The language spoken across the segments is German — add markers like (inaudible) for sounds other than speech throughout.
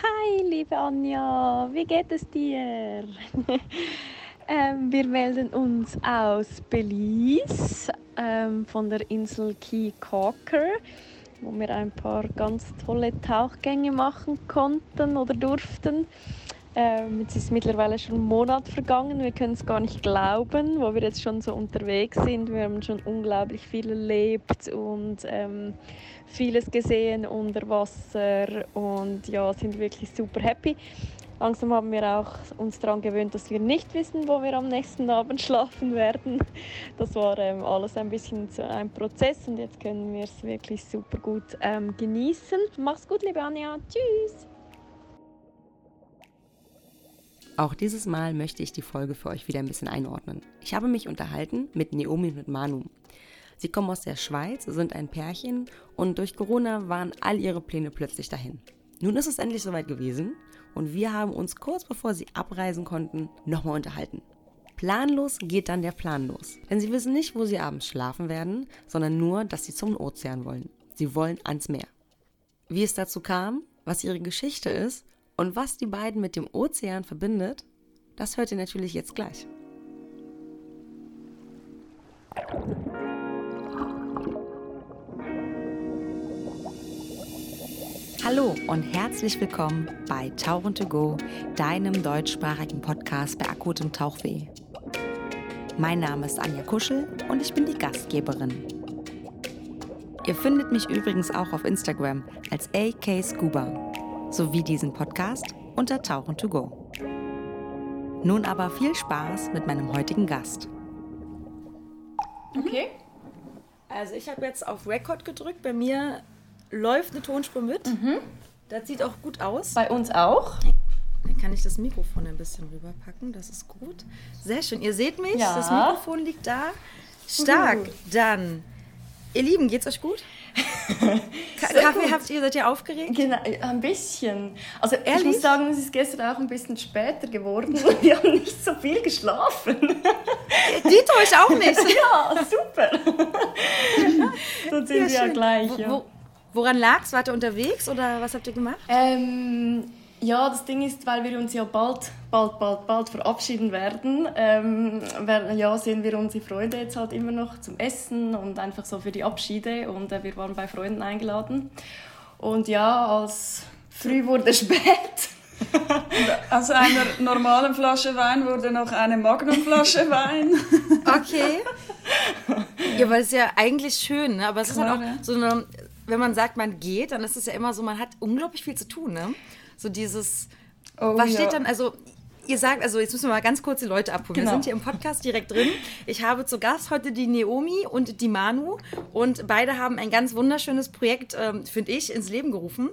Hi, liebe Anja, wie geht es dir? (laughs) ähm, wir melden uns aus Belize ähm, von der Insel Key Caulker, wo wir ein paar ganz tolle Tauchgänge machen konnten oder durften. Ähm, jetzt ist mittlerweile schon ein Monat vergangen. Wir können es gar nicht glauben, wo wir jetzt schon so unterwegs sind. Wir haben schon unglaublich viel erlebt und ähm, vieles gesehen unter Wasser und ja, sind wirklich super happy. Langsam haben wir auch uns daran gewöhnt, dass wir nicht wissen, wo wir am nächsten Abend schlafen werden. Das war ähm, alles ein bisschen ein Prozess und jetzt können wir es wirklich super gut ähm, genießen. Mach's gut, liebe Anja. Tschüss. Auch dieses Mal möchte ich die Folge für euch wieder ein bisschen einordnen. Ich habe mich unterhalten mit Naomi und mit Manu. Sie kommen aus der Schweiz, sind ein Pärchen und durch Corona waren all ihre Pläne plötzlich dahin. Nun ist es endlich soweit gewesen und wir haben uns kurz bevor sie abreisen konnten nochmal unterhalten. Planlos geht dann der Plan los. Denn sie wissen nicht, wo sie abends schlafen werden, sondern nur, dass sie zum Ozean wollen. Sie wollen ans Meer. Wie es dazu kam, was ihre Geschichte ist und was die beiden mit dem Ozean verbindet, das hört ihr natürlich jetzt gleich. Hallo und herzlich willkommen bei Tauchen to Go, deinem deutschsprachigen Podcast bei akutem Tauchweh. Mein Name ist Anja Kuschel und ich bin die Gastgeberin. Ihr findet mich übrigens auch auf Instagram als AK Scuba sowie diesen Podcast unter Tauchen to Go. Nun aber viel Spaß mit meinem heutigen Gast. Okay. Also ich habe jetzt auf Record gedrückt. Bei mir läuft eine Tonspur mit. Mhm. Das sieht auch gut aus. Bei uns auch. Dann kann ich das Mikrofon ein bisschen rüberpacken. Das ist gut. Sehr schön. Ihr seht mich. Ja. Das Mikrofon liegt da. Stark. Uh. Dann, ihr Lieben, geht's euch gut? (laughs) Kaffee gut. habt ihr, seid ihr aufgeregt? Genau, ein bisschen. Also ehrlich? ich muss sagen, es ist gestern auch ein bisschen später geworden. (laughs) Wir haben nicht so viel geschlafen. Dito, ich auch nicht. (laughs) ja, super. Dann sind ja, wir ja gleich. Ja. Wo, woran lag es? Wart ihr unterwegs oder was habt ihr gemacht? Ähm, ja, das Ding ist, weil wir uns ja bald, bald, bald, bald verabschieden werden, ähm, ja, sehen wir unsere Freunde jetzt halt immer noch zum Essen und einfach so für die Abschiede und äh, wir waren bei Freunden eingeladen. Und ja, als früh wurde spät. (laughs) Aus einer normalen Flasche Wein wurde noch eine Magnumflasche Wein. (laughs) Okay. Ja, aber es ist ja eigentlich schön, ne? aber es Klar, ist halt auch so eine, wenn man sagt, man geht, dann ist es ja immer so, man hat unglaublich viel zu tun. Ne? So dieses, oh, was ja. steht dann, also ihr sagt, also jetzt müssen wir mal ganz kurz die Leute abholen. Genau. Wir sind hier im Podcast direkt drin. Ich habe zu Gast heute die Naomi und die Manu und beide haben ein ganz wunderschönes Projekt, ähm, finde ich, ins Leben gerufen.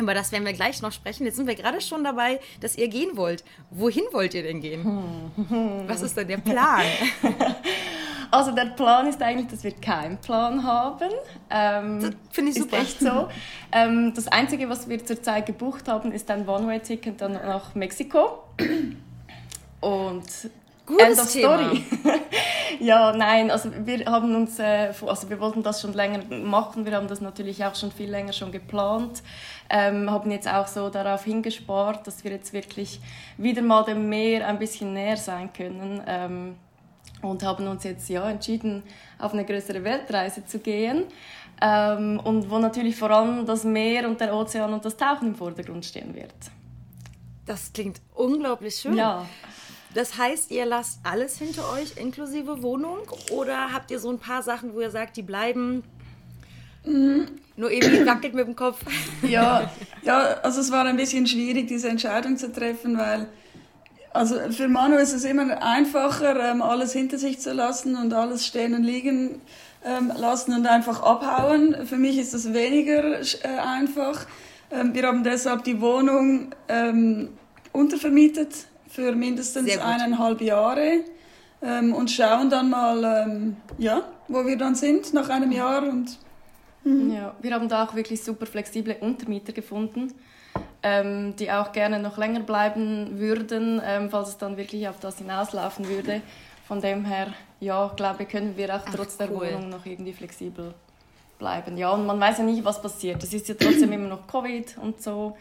Über das werden wir gleich noch sprechen. Jetzt sind wir gerade schon dabei, dass ihr gehen wollt. Wohin wollt ihr denn gehen? Was ist denn der Plan? (laughs) Also der Plan ist eigentlich, dass wir keinen Plan haben. Ähm, Finde ich super. Ist echt so. Ähm, das Einzige, was wir zurzeit gebucht haben, ist ein One-Way-Ticket dann nach Mexiko. Und Gutes End. Story. (laughs) ja, nein, also wir haben uns, äh, also wir wollten das schon länger machen. Wir haben das natürlich auch schon viel länger schon geplant. Ähm, haben jetzt auch so darauf hingespart, dass wir jetzt wirklich wieder mal dem Meer ein bisschen näher sein können. Ähm, und haben uns jetzt ja entschieden, auf eine größere Weltreise zu gehen. Ähm, und wo natürlich vor allem das Meer und der Ozean und das Tauchen im Vordergrund stehen wird. Das klingt unglaublich schön. Ja. Das heißt, ihr lasst alles hinter euch, inklusive Wohnung? Oder habt ihr so ein paar Sachen, wo ihr sagt, die bleiben? Mhm. Nur eben wackelt mit dem Kopf. Ja, (laughs) ja, also es war ein bisschen schwierig, diese Entscheidung zu treffen, weil also für Manu ist es immer einfacher, ähm, alles hinter sich zu lassen und alles stehen und liegen ähm, lassen und einfach abhauen. Für mich ist das weniger äh, einfach. Ähm, wir haben deshalb die Wohnung untervermietet für mindestens eineinhalb Jahre und schauen dann mal, ja, wo wir dann sind nach einem Jahr. Und, mhm. ja, wir haben da auch wirklich super flexible Untermieter gefunden ähm, die auch gerne noch länger bleiben würden, ähm, falls es dann wirklich auf das hinauslaufen würde. Von dem her, ja, glaube können wir auch trotz Ach, cool. der Wohnung noch irgendwie flexibel bleiben. Ja, und man weiß ja nicht, was passiert. Es ist ja trotzdem immer noch Covid und so.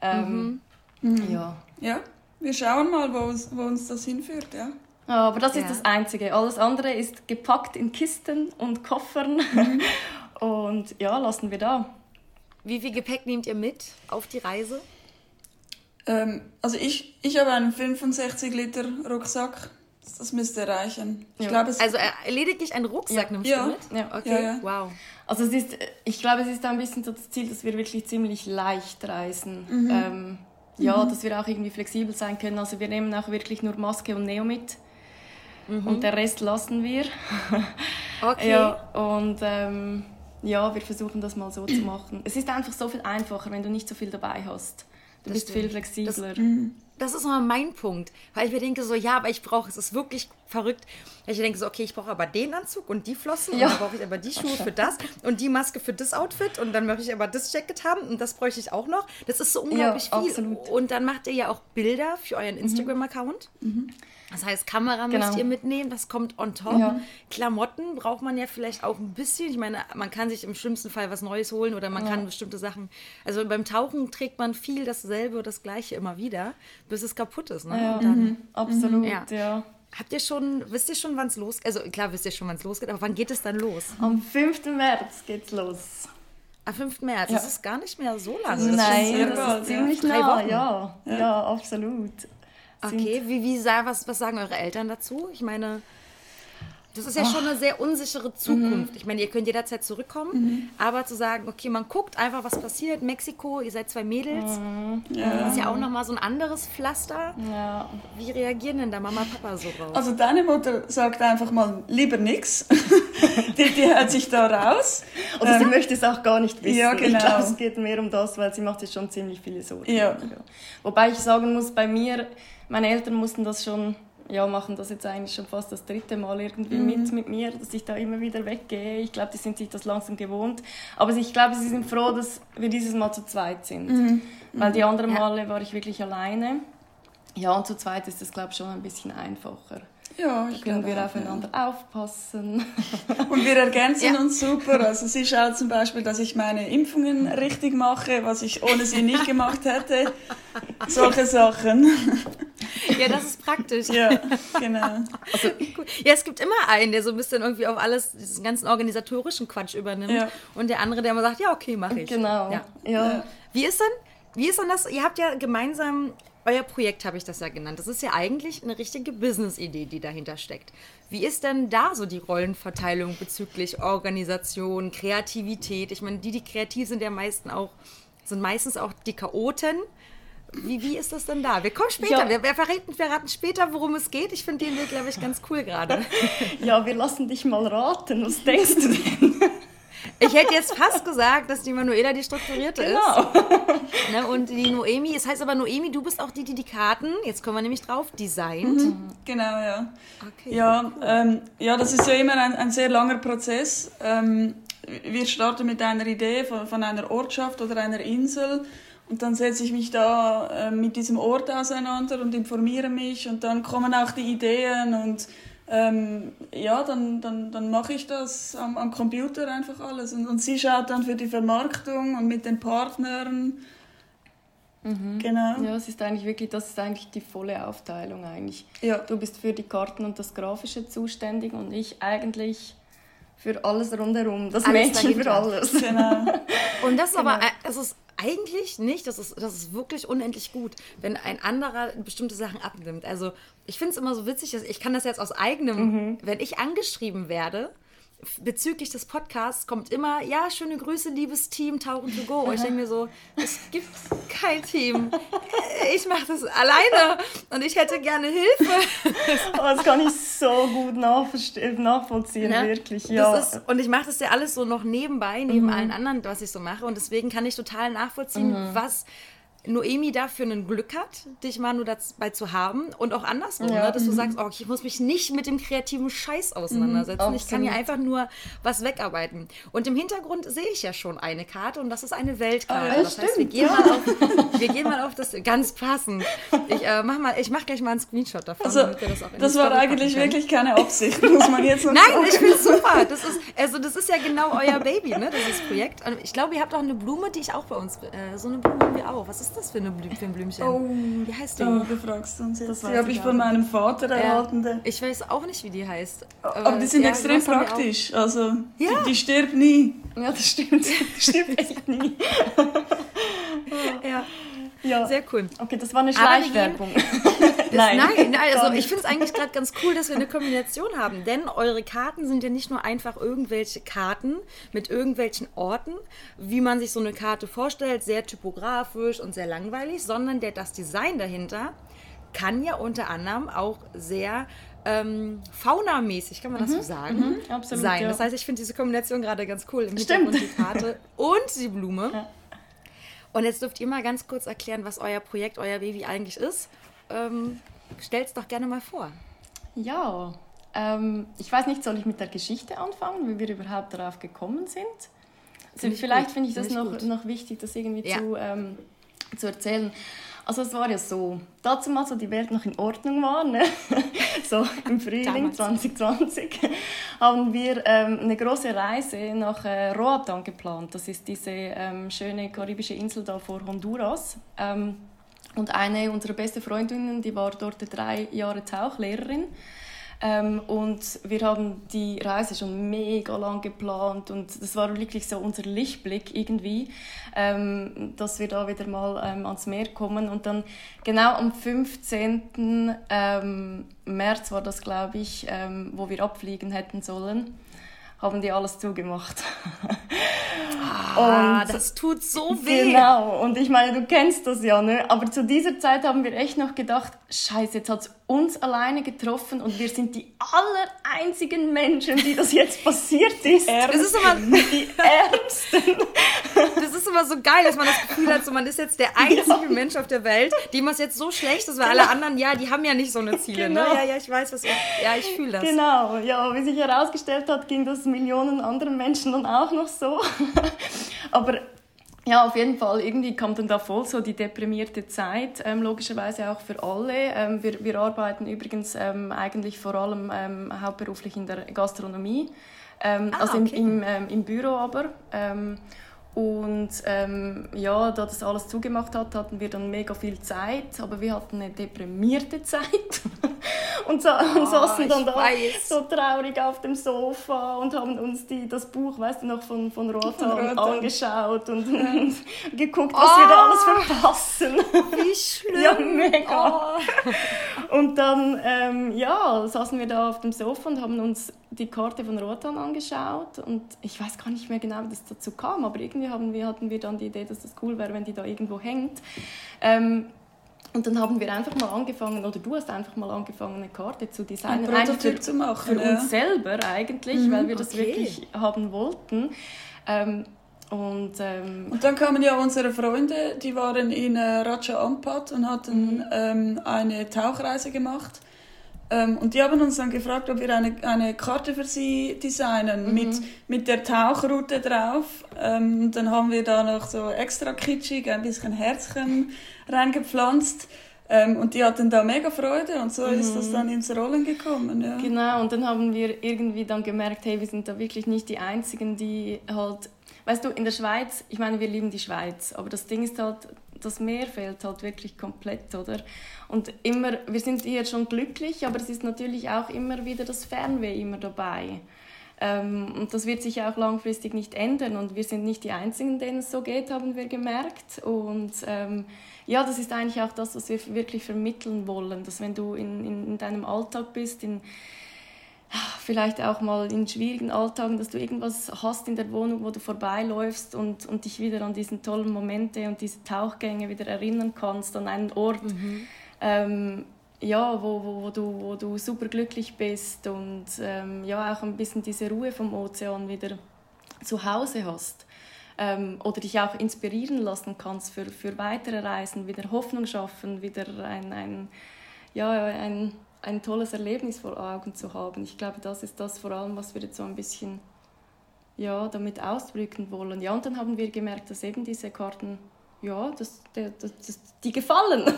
Ähm, Mhm. Ja. Ja, wir schauen mal, wo uns, wo uns das hinführt, ja. Ja, Aber das ist Ja. das Einzige. Alles andere ist gepackt in Kisten und Koffern. (laughs) Und ja, lassen wir da. Wie viel Gepäck nehmt ihr mit auf die Reise? Ähm, also ich, ich habe einen 65 Liter Rucksack. Das müsste reichen. Ich Ja. glaube, es Also äh, lediglich einen Rucksack Ja. nimmst Ja. du mit? Ja. Okay, Ja, ja. wow. Also es ist, ich glaube, es ist ein bisschen so das Ziel, dass wir wirklich ziemlich leicht reisen. Mhm. Ähm, ja, dass wir auch irgendwie flexibel sein können. Also wir nehmen auch wirklich nur Maske und Neo mit. Mhm. Und der Rest lassen wir. Okay. (laughs) Ja, und ähm, ja, wir versuchen das mal so zu machen. Es ist einfach so viel einfacher, wenn du nicht so viel dabei hast. Du Das bist stimmt. viel flexibler. Das ist immer mein Punkt. Weil ich mir denke so, ja, aber ich brauche, es ist wirklich verrückt. Weil ich denke so, okay, ich brauche aber den Anzug und die Flossen Ja. und dann brauche ich aber die Schuhe für das und die Maske für das Outfit und dann möchte ich aber das Jacket haben und das bräuchte ich auch noch. Das ist so unglaublich Ja, viel. absolut. Und dann macht ihr ja auch Bilder für euren Instagram-Account. Das heißt, Kamera Genau. müsst ihr mitnehmen, das kommt on top. Ja. Klamotten braucht man ja vielleicht auch ein bisschen. Ich meine, man kann sich im schlimmsten Fall was Neues holen oder man kann bestimmte Sachen. Also beim Tauchen trägt man viel dasselbe oder das gleiche immer wieder, bis es kaputt ist. Ne? Ja, Und dann, mhm. absolut, Ja. ja. Habt ihr schon, wisst ihr schon, wann es losgeht? Also klar wisst ihr schon, wann es losgeht, aber wann geht es dann los? Am 5. März geht's los. Am 5. März. Ja. Das ist gar nicht mehr so lange. Das ist Nein, sehr das ist ja. ziemlich Drei nah, ja. Ja, absolut. Okay, wie, wie sah, was, was sagen eure Eltern dazu? Ich meine, das ist ja schon eine sehr unsichere Zukunft. Ich meine, ihr könnt jederzeit zurückkommen, aber zu sagen, okay, man guckt einfach, was passiert. Mexiko, ihr seid zwei Mädels. Das ja. ist ja auch nochmal so ein anderes Pflaster. Ja. Wie reagieren denn da Mama und Papa so drauf? Also deine Mutter sagt einfach mal lieber nix. (laughs) die, die hält sich da raus. Oder sie möchte es auch gar nicht wissen. ja, Ich genau. glaube, es geht mehr um das, weil sie macht sich schon ziemlich viele Sorgen. Ja. Wobei ich sagen muss, bei mir, meine Eltern mussten das schon, ja, machen das jetzt eigentlich schon fast das dritte Mal irgendwie Mhm. mit mit mir, dass ich da immer wieder weggehe. Ich glaube, die sind sich das langsam gewohnt. Aber ich glaube, sie sind froh, dass wir dieses Mal zu zweit sind. Mhm. Weil die anderen Ja. Male war ich wirklich alleine. Ja, und zu zweit ist das, glaube ich, schon ein bisschen einfacher. Ja, ich glaube wir aufeinander aufpassen. ja. (laughs) Und wir ergänzen Ja. uns super. Also sie schaut zum Beispiel, dass ich meine Impfungen richtig mache, was ich ohne sie nicht gemacht hätte. Solche Sachen. (laughs) ja, das ist praktisch. Ja, genau. Cool. Ja, es gibt immer einen, der so ein bisschen irgendwie auf alles, diesen ganzen organisatorischen Quatsch übernimmt. Ja. Und der andere, der immer sagt, ja, okay, mache ich. Genau. Ja. Ja. Wie ist denn, wie ist denn das? Ihr habt ja gemeinsam, euer Projekt habe ich das ja genannt. Das ist ja eigentlich eine richtige Business-Idee, die dahinter steckt. Wie ist denn da so die Rollenverteilung bezüglich Organisation, Kreativität? Ich meine, die, die kreativ sind, ja meisten auch, sind meistens auch die Chaoten. Wie, wie ist das denn da? Wir kommen später, Ja. wir, wir, verraten, wir verraten später, worum es geht. Ich finde den Weg, glaube ich, ganz cool gerade. (laughs) ja, wir lassen dich mal raten. Was denkst du denn? (laughs) Ich hätte jetzt fast gesagt, dass die Manuela die strukturierte Genau. ist. (laughs) Ne? Und die Noemi, es heißt aber Noemi, du bist auch die, die die Karten, jetzt kommen wir nämlich drauf, designt. Genau, ja. Okay. Ja, ähm, ja, das ist ja immer ein, ein sehr langer Prozess. Ähm, wir starten mit einer Idee von, von einer Ortschaft oder einer Insel und dann setze ich mich da äh, mit diesem Ort auseinander und informiere mich und dann kommen auch die Ideen und ähm, ja, dann, dann, dann mache ich das am, am Computer einfach alles und, und sie schaut dann für die Vermarktung und mit den Partnern. Genau. Ja, es ist eigentlich wirklich, das ist eigentlich die volle Aufteilung eigentlich. Ja. Du bist für die Karten und das Grafische zuständig und ich eigentlich für alles rundherum, das Alles Mädchen für alles. Genau. Und das ist aber, Genau. Eigentlich nicht, das ist, das ist wirklich unendlich gut, wenn ein anderer bestimmte Sachen abnimmt. Also ich finde es immer so witzig, dass ich kann das jetzt aus eigenem, wenn ich angeschrieben werde, bezüglich des Podcasts kommt immer, ja, schöne Grüße, liebes Team, Tauchen to go. Und ich denke mir so, es gibt kein Team. Ich mache das alleine und ich hätte gerne Hilfe. (laughs) Oh, das kann ich so gut nachvollziehen, Ne? wirklich. Ja. Ist, und ich mache das ja alles so noch nebenbei, neben allen anderen, was ich so mache. Und deswegen kann ich total nachvollziehen, was Noemi da für ein Glück hat, dich Manu dabei zu haben. Und auch andersrum, Ja. ne? dass du sagst, oh, ich muss mich nicht mit dem kreativen Scheiß auseinandersetzen. ich kann hier absolut. einfach nur was wegarbeiten. Und im Hintergrund sehe ich ja schon eine Karte und das ist eine Weltkarte. Ah, ja, das heißt, wir gehen, mal (laughs) auf, wir gehen mal auf das, ganz passend. Ich äh, mach, mal, ich mach gleich mal einen Screenshot davon, Also, das auch in die das war eigentlich wirklich keine Absicht, muss man jetzt (laughs) Nein, sagen. ich finde super. Das ist, also das ist ja genau euer Baby, ne? Das ist Projekt. Und ich glaube, ihr habt auch eine Blume, die ich auch bei uns. Äh, so eine Blume haben wir auch. Was ist ist das für, eine Blü für ein Blümchen? Oh, wie heißt die? Befragst du uns jetzt. Das Die weiß habe ich von meinem Vater erhalten. der- Ich weiß auch nicht, wie die heißt. Aber die sind ja, extrem praktisch. Also, Ja. die, die stirbt nie. Ja, das stimmt. (laughs) Das stimmt echt nie. (laughs) Ja, Ja. sehr cool. Okay, das war eine Schleichwerbung. (laughs) Nein, nein, gar also ich finde es eigentlich gerade ganz cool, dass wir eine Kombination haben, denn eure Karten sind ja nicht nur einfach irgendwelche Karten mit irgendwelchen Orten, wie man sich so eine Karte vorstellt, sehr typografisch und sehr langweilig, sondern der, das Design dahinter kann ja unter anderem auch sehr ähm, faunamäßig, kann man das so sagen, mhm, absolut, sein. ja. Das heißt, ich finde diese Kombination gerade ganz cool. Im Stimmt. Die Karte (laughs) und die Blume. Und jetzt dürft ihr mal ganz kurz erklären, was euer Projekt, euer Baby eigentlich ist. Ähm, stellt's doch gerne mal vor. Ja, ähm, ich weiß nicht, soll ich mit der Geschichte anfangen, wie wir überhaupt darauf gekommen sind? Also vielleicht finde ich das ich noch, gut. noch wichtig, das irgendwie Ja. zu, ähm, zu erzählen. Also es war ja so, dazu mal so die Welt noch in Ordnung war, ne? (laughs) so im Frühling Damals. 2020, (laughs) haben wir ähm, eine große Reise nach äh, Roatan geplant. Das ist diese ähm, schöne karibische Insel da vor Honduras. Ähm, und eine unserer besten Freundinnen, die war dort drei Jahre Tauchlehrerin. Ähm, und wir haben die Reise schon mega lang geplant und das war wirklich so unser Lichtblick irgendwie, ähm, dass wir da wieder mal ähm, ans Meer kommen. Und dann genau am 15. Ähm, März war das, glaube ich, ähm, wo wir abfliegen hätten sollen, haben die alles zugemacht. Ah, Und- das tut so weh. Genau, und ich meine, du kennst das ja, ne? Aber zu dieser Zeit haben wir echt noch gedacht, scheiße, jetzt hat es uns alleine getroffen und wir sind die allereinzigen Menschen, die das jetzt passiert ist. Das ist, immer, die Ärmsten. das ist immer so geil, dass man das Gefühl hat, so, man ist jetzt der einzige Mensch auf der Welt, dem es jetzt so schlecht ist, weil alle anderen, ja, die haben ja nicht so eine Ziele. Ne? Genau. Ja, ja, ich weiß, was. Ja, ich fühle das. Genau, ja, wie sich herausgestellt hat, ging das Millionen anderen Menschen dann auch noch so. Aber ja, auf jeden Fall, irgendwie kam dann da voll so die deprimierte Zeit, ähm, logischerweise auch für alle. Ähm, wir, wir arbeiten übrigens ähm, eigentlich vor allem ähm, hauptberuflich in der Gastronomie, ähm, Ah, also im, okay. im, ähm, im Büro aber. Und ähm, ja, da das alles zugemacht hat, hatten wir dann mega viel Zeit, aber wir hatten eine deprimierte (laughs) Zeit und, sa und saßen dann Ah, da weiß. so traurig auf dem Sofa und haben uns die, das Buch, weißt du noch, von, von Rotan. angeschaut und, und (laughs) geguckt, was wir da alles verpassen. Wie (laughs) schlimm. Ja, mega. Oh. Und dann ähm, ja, saßen wir da auf dem Sofa und haben uns die Karte von Rotan angeschaut. Und ich weiß gar nicht mehr genau, wie das dazu kam, aber irgendwie haben wir, hatten wir dann die Idee, dass das cool wäre, wenn die da irgendwo hängt. Ähm, und dann haben wir einfach mal angefangen, oder du hast einfach mal angefangen, eine Karte zu designen. Ein Prototyp für, zu machen. für ja. uns selber eigentlich, weil wir das okay. wirklich haben wollten. Ähm, und ähm, Und dann kamen ja unsere Freunde, die waren in äh, Raja Ampat und hatten Mhm. ähm, eine Tauchreise gemacht. Ähm, und die haben uns dann gefragt, ob wir eine, eine Karte für sie designen Mhm. mit, mit der Tauchroute drauf. Ähm, und dann haben wir da noch so extra kitschig ein bisschen Herzchen reingepflanzt. Ähm, und die hatten da mega Freude und so ist das dann ins Rollen gekommen. Ja. Mhm. Genau, und dann haben wir irgendwie dann gemerkt, hey, wir sind da wirklich nicht die Einzigen, die halt, weißt du, in der Schweiz, ich meine, wir lieben die Schweiz, aber das Ding ist halt, das Meer fehlt halt wirklich komplett, oder? Und immer, wir sind hier schon glücklich, aber es ist natürlich auch immer wieder das Fernweh immer dabei. Ähm, und das wird sich auch langfristig nicht ändern. Und wir sind nicht die Einzigen, denen es so geht, haben wir gemerkt. Und ähm, ja, das ist eigentlich auch das, was wir wirklich vermitteln wollen. Dass wenn du in, in, in deinem Alltag bist, in, vielleicht auch mal in schwierigen Alltagen, dass du irgendwas hast in der Wohnung, wo du vorbeiläufst und, und dich wieder an diese tollen Momente und diese Tauchgänge wieder erinnern kannst, an einen Ort, ähm, ja, wo, wo, wo, du, wo du super glücklich bist und ähm, ja, auch ein bisschen diese Ruhe vom Ozean wieder zu Hause hast. Ähm, oder dich auch inspirieren lassen kannst für, für weitere Reisen, wieder Hoffnung schaffen, wieder ein, ein, ja, ein, ein tolles Erlebnis vor Augen zu haben. Ich glaube, das ist das vor allem, was wir jetzt so ein bisschen ja, damit ausdrücken wollen. Ja, und dann haben wir gemerkt, dass eben diese Karten ja, das, das, das, die gefallen. (laughs)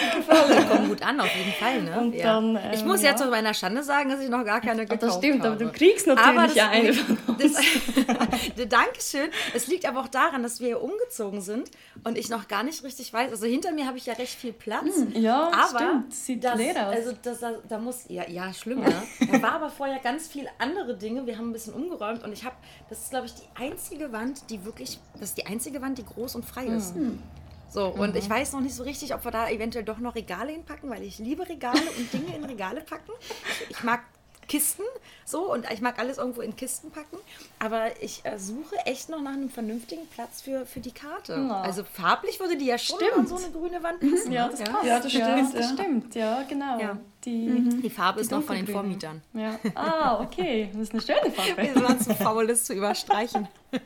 die gefallen. (laughs) kommen gut an, auf jeden Fall. Ne? Und ja. dann, ähm, ich muss ja. jetzt zu meiner Schande sagen, dass ich noch gar keine gekauft habe. Das stimmt, habe. aber du kriegst natürlich das, eine. Das, (laughs) Dankeschön. Es liegt aber auch daran, dass wir hier umgezogen sind und ich noch gar nicht richtig weiß. Also hinter mir habe ich ja recht viel Platz. Ja, aber stimmt. Sieht das, leer aus. Also das, da muss, ja, ja schlimm, ne? Da war aber vorher ganz viel andere Dinge. Wir haben ein bisschen umgeräumt und ich habe, das ist glaube ich die einzige Wand, die wirklich, das ist die einzige Wand, die groß und frei ist. Mhm. So, und ich weiß noch nicht so richtig, ob wir da eventuell doch noch Regale hinpacken, weil ich liebe Regale und Dinge in Regale packen. Ich mag Kisten so und ich mag alles irgendwo in Kisten packen, aber ich äh, suche echt noch nach einem vernünftigen Platz für, für die Karte. Ja. Also farblich würde die ja schon Stimmt. an so eine grüne Wand passen. ja, ne? das passt. Ja, das Ja, stimmt, das ja. stimmt, ja, genau. Ja. Die, Die Farbe ist noch von den. Vormietern. Ja. (laughs) Ah, okay. Das ist eine schöne Farbe. Wir waren zu faul, das zu überstreichen. (laughs)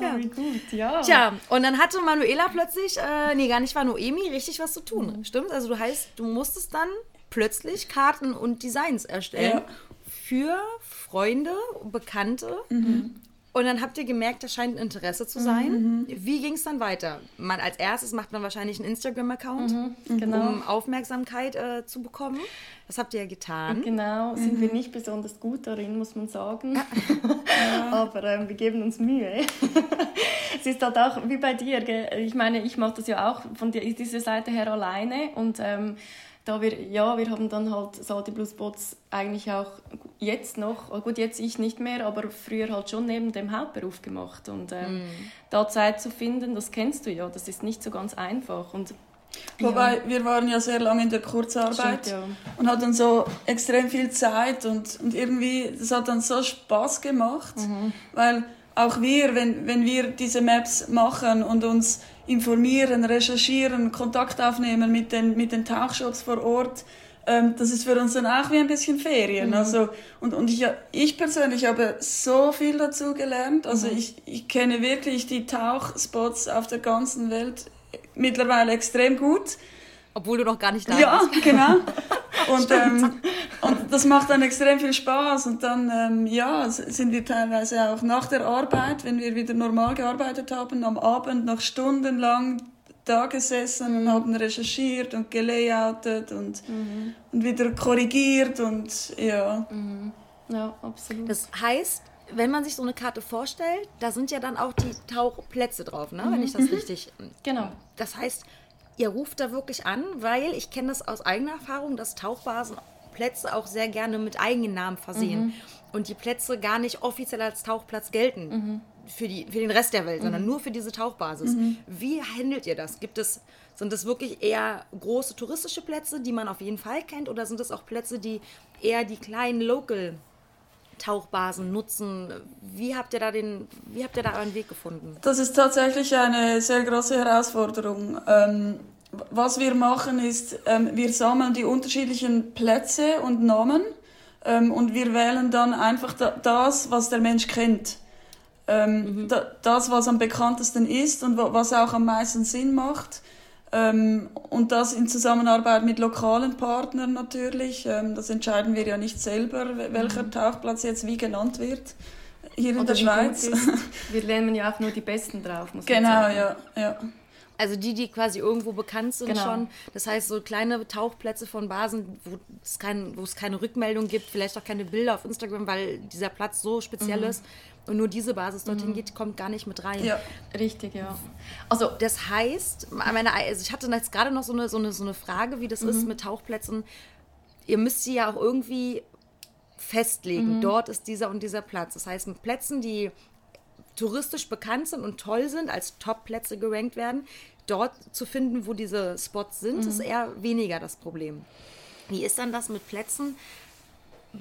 Ja. Wie gut, ja. Tja, und dann hatte Manuela plötzlich, äh, nee, gar nicht war Noemi, richtig was zu tun. Stimmt? Also du heißt, du musstest dann plötzlich Karten und Designs erstellen Ja. für Freunde, Bekannte. Und dann habt ihr gemerkt, das scheint ein Interesse zu sein. Wie ging es dann weiter? Man, als erstes macht man wahrscheinlich einen Instagram-Account, genau. um Aufmerksamkeit äh, zu bekommen. Das habt ihr ja getan. Genau, sind wir nicht besonders gut darin, muss man sagen. (laughs) Aber ähm, wir geben uns Mühe. (laughs) es ist halt auch wie bei dir. Gell? Ich meine, ich mache das ja auch von die- dieser Seite her alleine. Und ähm, da wir, ja, wir haben dann halt Salty Blue Spots eigentlich auch jetzt noch, oh gut, jetzt ich nicht mehr, aber früher halt schon neben dem Hauptberuf gemacht. Und ähm, da Zeit zu finden, das kennst du ja, das ist nicht so ganz einfach. Und Wobei, wir waren ja sehr lange in der Kurzarbeit Stimmt, ja. und hatten so extrem viel Zeit und, und irgendwie, das hat dann so Spaß gemacht, Mhm. weil auch wir, wenn, wenn wir diese Maps machen und uns informieren, recherchieren, Kontakt aufnehmen mit den, mit den Tauchshops vor Ort, ähm, das ist für uns dann auch wie ein bisschen Ferien. Mhm. Also, und und ich, ich persönlich habe so viel dazu gelernt. Also Mhm. ich, ich kenne wirklich die Tauchspots auf der ganzen Welt mittlerweile extrem gut. Obwohl du noch gar nicht da Ja, bist. genau. (laughs) Und, ähm, und das macht dann extrem viel Spaß. Und dann ähm, ja, sind wir teilweise auch nach der Arbeit, wenn wir wieder normal gearbeitet haben, am Abend noch stundenlang da gesessen und haben recherchiert und gelayoutet und, und wieder korrigiert und ja. ja, absolut. Das heißt, wenn man sich so eine Karte vorstellt, da sind ja dann auch die Tauchplätze drauf, ne? wenn ich das richtig. genau. Das heißt, ihr ruft da wirklich an, weil ich kenne das aus eigener Erfahrung, dass Tauchbasen Plätze auch sehr gerne mit eigenen Namen versehen und die Plätze gar nicht offiziell als Tauchplatz gelten. Für, die, für den Rest der Welt, sondern nur für diese Tauchbasis. Wie handelt ihr das? Gibt es, sind das wirklich eher große touristische Plätze, die man auf jeden Fall kennt, oder sind es auch Plätze, die eher die kleinen Local Tauchbasen nutzen? Wie habt ihr da den, wie habt ihr da euren Weg gefunden? Das ist tatsächlich eine sehr große Herausforderung. Ähm, was wir machen ist, ähm, wir sammeln die unterschiedlichen Plätze und Namen ähm, und wir wählen dann einfach da, das, was der Mensch kennt. Ähm, da, das, was am bekanntesten ist und wa- was auch am meisten Sinn macht. Ähm, und das in Zusammenarbeit mit lokalen Partnern natürlich. Ähm, das entscheiden wir ja nicht selber, wel- welcher Tauchplatz jetzt wie genannt wird. Hier in Oder der wie gut Schweiz. (laughs) Wir nehmen ja auch nur die Besten drauf, muss man Genau, sagen. ja, ja. Also die, die quasi irgendwo bekannt sind Genau. schon. Das heißt, so kleine Tauchplätze von Basen, wo es, kein, wo es keine Rückmeldung gibt, vielleicht auch keine Bilder auf Instagram, weil dieser Platz so speziell ist und nur diese Basis dorthin geht, kommt gar nicht mit rein. ja. Richtig, ja. Also, Das heißt, meine, also ich hatte jetzt gerade noch so eine, so, eine, so eine Frage, wie das ist mit Tauchplätzen. Ihr müsst sie ja auch irgendwie festlegen. Dort ist dieser und dieser Platz. Das heißt, mit Plätzen, die touristisch bekannt sind und toll sind, als Top-Plätze gerankt werden, dort zu finden, wo diese Spots sind, ist eher weniger das Problem. Wie ist dann das mit Plätzen?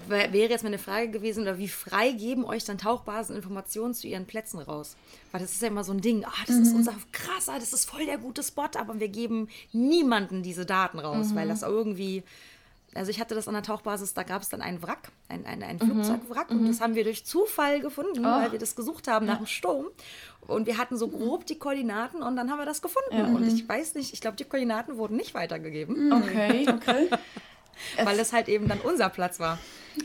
Wär- Wäre jetzt meine Frage gewesen, oder wie frei geben euch dann Tauchbasen Informationen zu ihren Plätzen raus? Weil das ist ja immer so ein Ding, ah, das ist unser krasser, das ist voll der gute Spot, aber wir geben niemanden diese Daten raus, weil das irgendwie. Also ich hatte das an der Tauchbasis, da gab es dann einen Wrack, ein, ein, ein Flugzeugwrack und das haben wir durch Zufall gefunden, weil wir das gesucht haben nach dem Sturm. Und wir hatten so grob die Koordinaten und dann haben wir das gefunden. Und ich weiß nicht, ich glaube, die Koordinaten wurden nicht weitergegeben. okay. (laughs) Okay. weil es halt eben dann unser Platz war.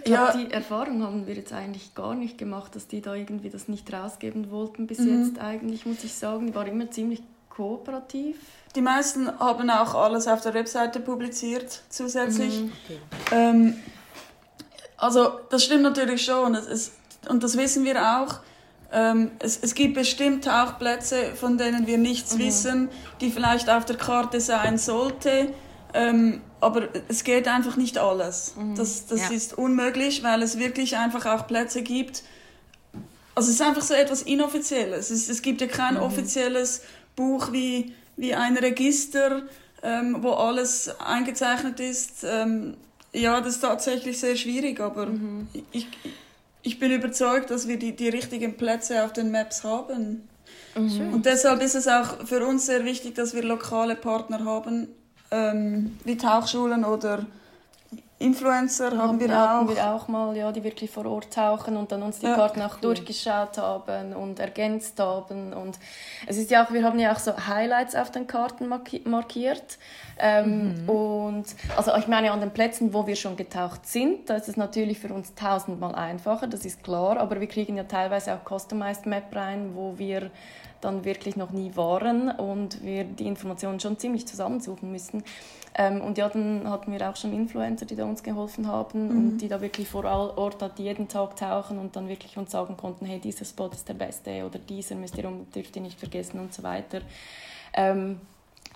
Ich ja. die Erfahrung haben wir jetzt eigentlich gar nicht gemacht, dass die da irgendwie das nicht rausgeben wollten bis mhm. jetzt eigentlich, muss ich sagen. Die waren immer ziemlich kooperativ. Die meisten haben auch alles auf der Webseite publiziert zusätzlich. Mhm. Okay. Ähm, also das stimmt natürlich schon es, und das wissen wir auch. Ähm, es, es gibt bestimmt Tauchplätze, von denen wir nichts mhm. wissen, die vielleicht auf der Karte sein sollte. Ähm, aber es geht einfach nicht alles. Mhm. Das, das ja. ist unmöglich, weil es wirklich einfach auch Plätze gibt. Also es ist einfach so etwas Inoffizielles. Es, es gibt ja kein mhm. offizielles Buch wie, wie ein Register, ähm, wo alles eingezeichnet ist. Ähm, ja, das ist tatsächlich sehr schwierig, aber mhm. ich, ich bin überzeugt, dass wir die, die richtigen Plätze auf den Maps haben. Mhm. Und deshalb ist es auch für uns sehr wichtig, dass wir lokale Partner haben, ähm, wie Tauchschulen oder Influencer haben wir auch. wir auch mal, ja, die wirklich vor Ort tauchen und dann uns die ja, Karten auch cool. durchgeschaut haben und ergänzt haben. Und es ist ja auch, wir haben ja auch so Highlights auf den Karten markiert. Ähm, mhm. Und also ich meine, an den Plätzen, wo wir schon getaucht sind, da ist es natürlich für uns tausendmal einfacher, das ist klar. Aber wir kriegen ja teilweise auch Customized Map rein, wo wir dann wirklich noch nie waren und wir die Informationen schon ziemlich zusammensuchen müssen. Ähm, und ja, dann hatten wir auch schon Influencer, die da uns geholfen haben mhm. und die da wirklich vor Ort halt jeden Tag tauchen und dann wirklich uns sagen konnten, hey, dieser Spot ist der beste oder dieser müsst ihr, dürft ihr nicht vergessen und so weiter. Ähm,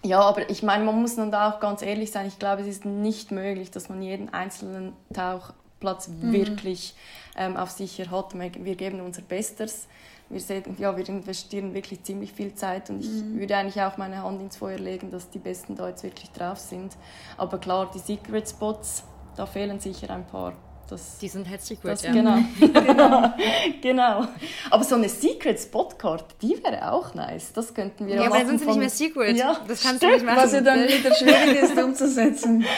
ja, aber ich meine, man muss dann da auch ganz ehrlich sein. Ich glaube, es ist nicht möglich, dass man jeden einzelnen Tauchplatz mhm. wirklich ähm, auf sicher hat. Wir geben unser Bestes wir, sehen, ja, wir investieren wirklich ziemlich viel Zeit und ich mhm. würde eigentlich auch meine Hand ins Feuer legen, dass die Besten da jetzt wirklich drauf sind. Aber klar, die Secret Spots, da fehlen sicher ein paar. Das, die sind halt Secret, das, ja. Genau, (laughs) genau, genau. Aber so eine Secret Spot Card, die wäre auch nice. Das könnten wir ja, aber dann sind sie nicht mehr Secret. Ja, das kannst stimmt, du nicht machen. Was ja dann wieder schwierig ist umzusetzen. (laughs)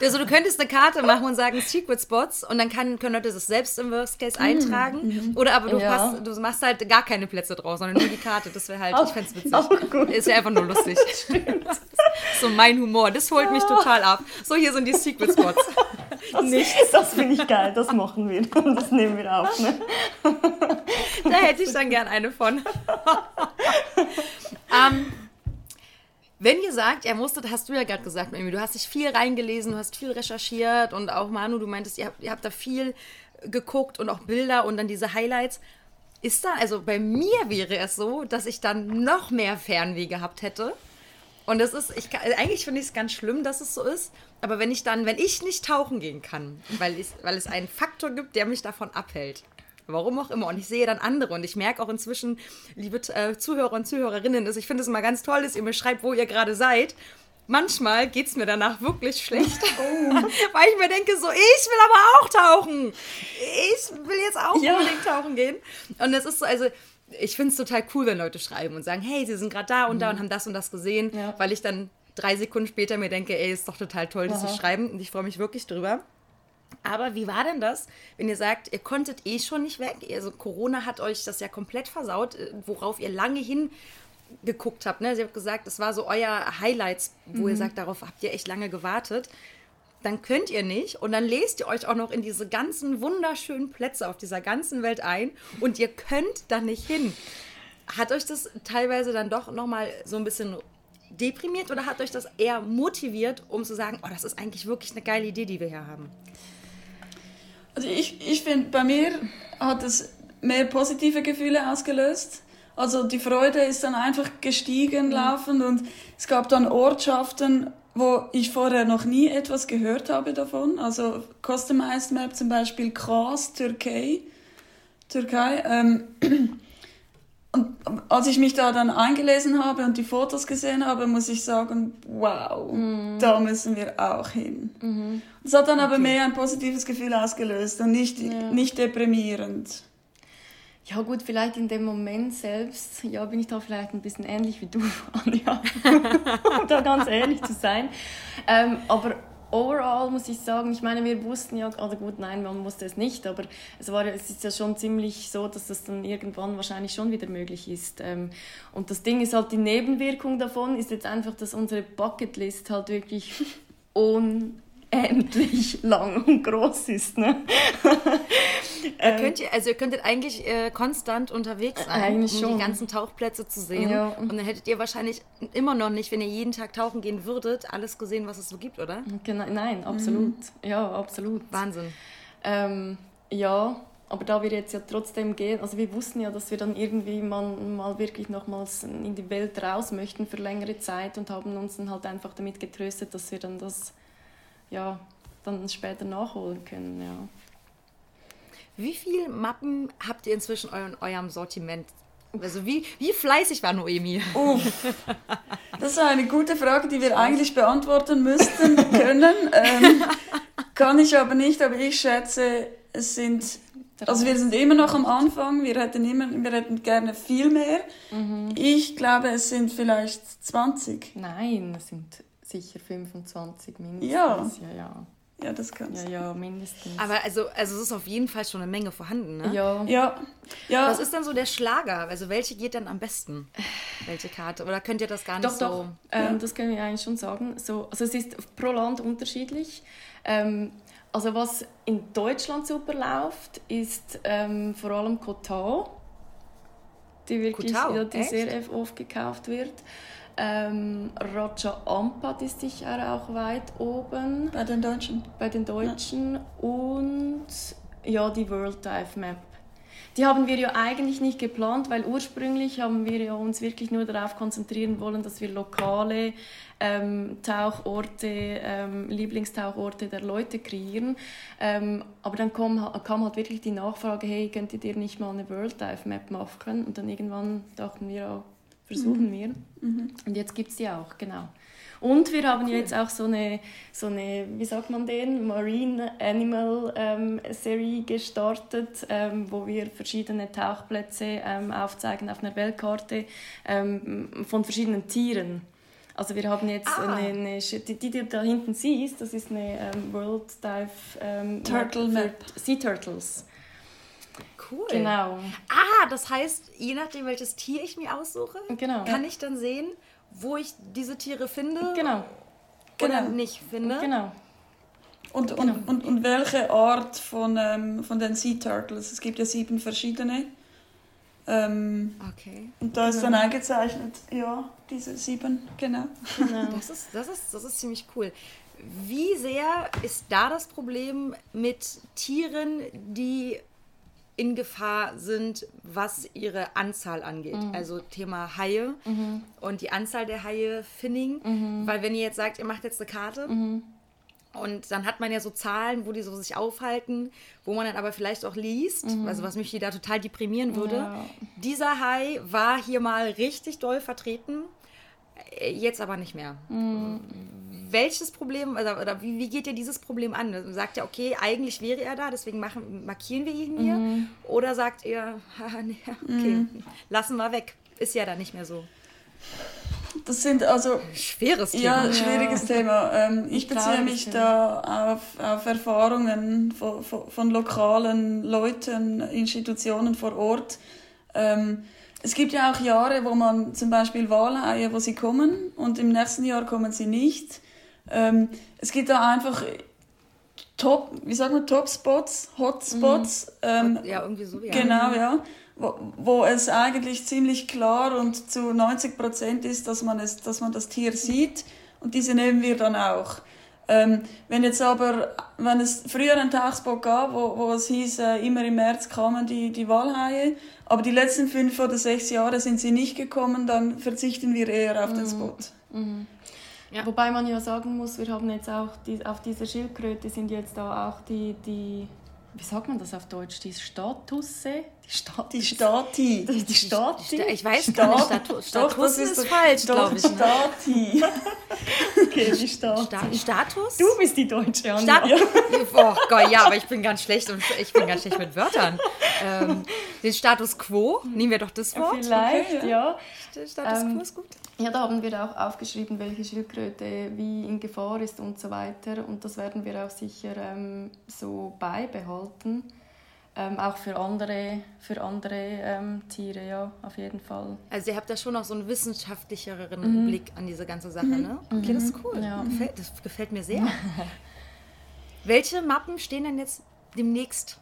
Also du könntest eine Karte machen und sagen Secret Spots und dann kann, können Leute das selbst im Worst Case mhm, eintragen. Mhm. Oder aber du, ja. passt, du machst halt gar keine Plätze draus, sondern nur die Karte. Das wäre halt, auch, ich fände es witzig. Auch gut. Es wäre einfach nur lustig. (laughs) Stimmt. So mein Humor, das holt mich total ab. So, hier sind die Secret Spots. Das, Nichts. Das finde ich geil, das machen wir. (laughs) Das nehmen wir auf. Ne? Da hätte ich dann gern eine von. (laughs) ähm, wenn ihr sagt, ihr musstet, hast du ja gerade gesagt, Mimi, du hast dich viel reingelesen, du hast viel recherchiert und auch Manu, du meintest, ihr habt, ihr habt da viel geguckt und auch Bilder und dann diese Highlights. Ist da, also bei mir wäre es so, dass ich dann noch mehr Fernweh gehabt hätte. Und das ist, ich, eigentlich finde ich es ganz schlimm, dass es so ist. Aber wenn ich dann, wenn ich nicht tauchen gehen kann, weil, ich, weil es einen Faktor gibt, der mich davon abhält, warum auch immer, und ich sehe dann andere und ich merke auch inzwischen, liebe äh, Zuhörer und Zuhörerinnen, dass ich finde es immer ganz toll, dass ihr mir schreibt, wo ihr gerade seid. Manchmal geht es mir danach wirklich schlecht, (laughs) oh. (laughs) weil ich mir denke, so, ich will aber auch tauchen. Ich will jetzt auch ja. unbedingt tauchen gehen. Und es ist so, also ich finde es total cool, wenn Leute schreiben und sagen, hey, sie sind gerade da und mhm. da und haben das und das gesehen, ja. weil ich dann drei Sekunden später mir denke, ey, ist doch total toll, dass sie schreiben und ich freue mich wirklich drüber. Aber wie war denn das, wenn ihr sagt, ihr konntet eh schon nicht weg? Also Corona hat euch das ja komplett versaut, äh, worauf ihr lange hingeguckt habt. Ne? Sie habt gesagt, das war so euer Highlights, wo mhm. ihr sagt, darauf habt ihr echt lange gewartet. Dann könnt ihr nicht und dann lest ihr euch auch noch in diese ganzen wunderschönen Plätze auf dieser ganzen Welt ein und ihr könnt da nicht hin. Hat euch das teilweise dann doch nochmal so ein bisschen deprimiert oder hat euch das eher motiviert, um zu sagen, oh, das ist eigentlich wirklich eine geile Idee, die wir hier haben? Also ich, ich finde, bei mir hat es mehr positive Gefühle ausgelöst. Also die Freude ist dann einfach gestiegen mhm. laufend und es gab dann Ortschaften, wo ich vorher noch nie etwas gehört habe davon. Also Customized Map zum Beispiel Kras, Türkei. Türkei. Ähm, (clears throat) und als ich mich da dann eingelesen habe und die Fotos gesehen habe, muss ich sagen, wow, mhm. da müssen wir auch hin. Mhm. Das hat dann okay. aber mehr ein positives Gefühl ausgelöst und nicht, ja. nicht deprimierend. Ja gut, vielleicht in dem Moment selbst, ja, bin ich da vielleicht ein bisschen ähnlich wie du, (laughs) Anja, (laughs) um da ganz ehrlich zu sein. Ähm, aber overall muss ich sagen, ich meine, wir wussten ja, also gut, nein, man wusste es nicht, aber es, war, es ist ja schon ziemlich so, dass das dann irgendwann wahrscheinlich schon wieder möglich ist. Ähm, und das Ding ist halt, die Nebenwirkung davon ist jetzt einfach, dass unsere Bucketlist halt wirklich (laughs) un unendlich lang und groß ist. Ne? (laughs) Ihr könnt ihr, also ihr könntet eigentlich äh, konstant unterwegs sein, Eigentlich um schon. die ganzen Tauchplätze zu sehen. Ja. Und dann hättet ihr wahrscheinlich immer noch nicht, wenn ihr jeden Tag tauchen gehen würdet, alles gesehen, was es so gibt, oder? Genau, nein, absolut. Ja, absolut. Wahnsinn. Ähm, ja, aber da wir jetzt ja trotzdem gehen, also wir wussten ja, dass wir dann irgendwie mal, mal wirklich nochmals in die Welt raus möchten für längere Zeit und haben uns dann halt einfach damit getröstet, dass wir dann das ja dann später nachholen können. Ja. Wie viele Mappen habt ihr inzwischen in eurem Sortiment? Also wie, wie fleißig war Noemi? Das ist eine gute Frage, die wir eigentlich beantworten müssten (laughs) können. Ähm, kann ich aber nicht, aber ich schätze, es sind. Also wir sind immer noch am Anfang, wir hätten, immer, wir hätten gerne viel mehr. Ich glaube, es sind vielleicht 20. Nein, es sind sicher 25 mindestens. Ja. ja, ja. Ja, das kann's. Ja, ja, mindestens. Aber also, also es ist auf jeden Fall schon eine Menge vorhanden, ne? ja. Ja, ja. Was ist dann so der Schlager? Also welche geht dann am besten? Welche Karte? Oder könnt ihr das gar nicht Doch, so... doch, ähm, das können wir eigentlich schon sagen. So, also es ist pro Land unterschiedlich. Ähm, also was in Deutschland super läuft, ist ähm, vor allem Cotau, die wirklich Cotau, ja, die echt? sehr oft gekauft wird. Ähm, Raja Ampat ist sicher auch weit oben bei den Deutschen. bei den Deutschen und ja, die World Dive Map. Die haben wir ja eigentlich nicht geplant, weil ursprünglich haben wir ja uns wirklich nur darauf konzentrieren wollen, dass wir lokale ähm, Tauchorte, ähm, Lieblingstauchorte der Leute kreieren. Ähm, aber dann kam, kam halt wirklich die Nachfrage, hey, könntet ihr nicht mal eine World Dive Map machen? Und dann irgendwann dachten wir, ja, versuchen wir. Und jetzt gibt es die auch, genau. Und wir haben jetzt auch so eine, so eine, wie sagt man den, Marine Animal ähm, Serie gestartet, ähm, wo wir verschiedene Tauchplätze ähm, aufzeigen auf einer Weltkarte ähm, von verschiedenen Tieren. Also wir haben jetzt Ah. eine, eine, die, die du da hinten siehst, das ist eine ähm, World Dive ähm, Turtle Map. Sea Turtles. Cool. Genau. Ah, das heißt, je nachdem, welches Tier ich mir aussuche, Genau. kann ich dann sehen, wo ich diese Tiere finde Genau. oder Genau. nicht finde. Genau. Und, und, und, und welche Art von, ähm, von den Sea Turtles? Es gibt ja sieben verschiedene. Ähm, Okay. und da ist dann eingezeichnet, ja, diese sieben, genau. genau. (laughs) Das ist, das, ist, das ist ziemlich cool. Wie sehr ist da das Problem mit Tieren, die in Gefahr sind, was ihre Anzahl angeht? Also Thema Haie und die Anzahl der Haie Finning. Weil wenn ihr jetzt sagt, ihr macht jetzt eine Karte und dann hat man ja so Zahlen, wo die so sich aufhalten, wo man dann aber vielleicht auch liest, also was mich da total deprimieren würde. Ja. Dieser Hai war hier mal richtig doll vertreten, jetzt aber nicht mehr. Welches Problem, oder, oder wie, wie geht ihr dieses Problem an? Sagt ihr, okay, eigentlich wäre er da, deswegen machen, markieren wir ihn hier? Oder sagt (laughs) ihr, nee, okay, lassen wir weg, ist ja dann nicht mehr so. Das sind also Schweres Thema. Ja, schwieriges Thema. Ähm, ich beziehe mich ja. da auf, auf Erfahrungen von, von, von lokalen Leuten, Institutionen vor Ort. Ähm, es gibt ja auch Jahre, wo man zum Beispiel Walhaie, wo sie kommen und im nächsten Jahr kommen sie nicht. Ähm, es gibt da einfach Top, wie sagt man, Top-Spots, Hotspots. Ähm, ja, irgendwie so, ja. Genau, ja. Wo, wo es eigentlich ziemlich klar und zu 90 Prozent ist, dass man, es, dass man das Tier sieht und diese nehmen wir dann auch. Ähm, wenn jetzt aber, wenn es früher einen Tauchspot gab, wo, wo es hieß, äh, immer im März kamen die, die Walhaie, aber die letzten fünf oder sechs Jahre sind sie nicht gekommen, dann verzichten wir eher auf den Spot. Ja. Wobei man ja sagen muss, wir haben jetzt auch die, auf dieser Schildkröte sind jetzt da auch die, die wie sagt man das auf Deutsch, die Statusse, die Status, Die Stati. die, die Stati. Ich weiß gar nicht, Statu Doch, Status das ist, doch- falsch, doch, glaube ich. Ne? Stati. (laughs) Okay, die Stati. Sta Status? Du bist die Deutsche, Anja. Oh Gott, ja, aber ich bin ganz schlecht und ich bin ganz schlecht mit Wörtern. Ähm, den Status quo, nehmen wir doch das Wort. Vielleicht, Okay, ja. Status Ähm, quo ist gut. Ja, da haben wir auch aufgeschrieben, welche Schildkröte wie in Gefahr ist und so weiter. Und das werden wir auch sicher ähm, so beibehalten. Ähm, auch für andere, für andere ähm, Tiere, ja, auf jeden Fall. Also ihr habt da schon noch so einen wissenschaftlicheren Blick an diese ganze Sache, ne? Okay, das ist cool. Ja. Gefällt, das gefällt mir sehr. (laughs) Welche Mappen stehen denn jetzt demnächst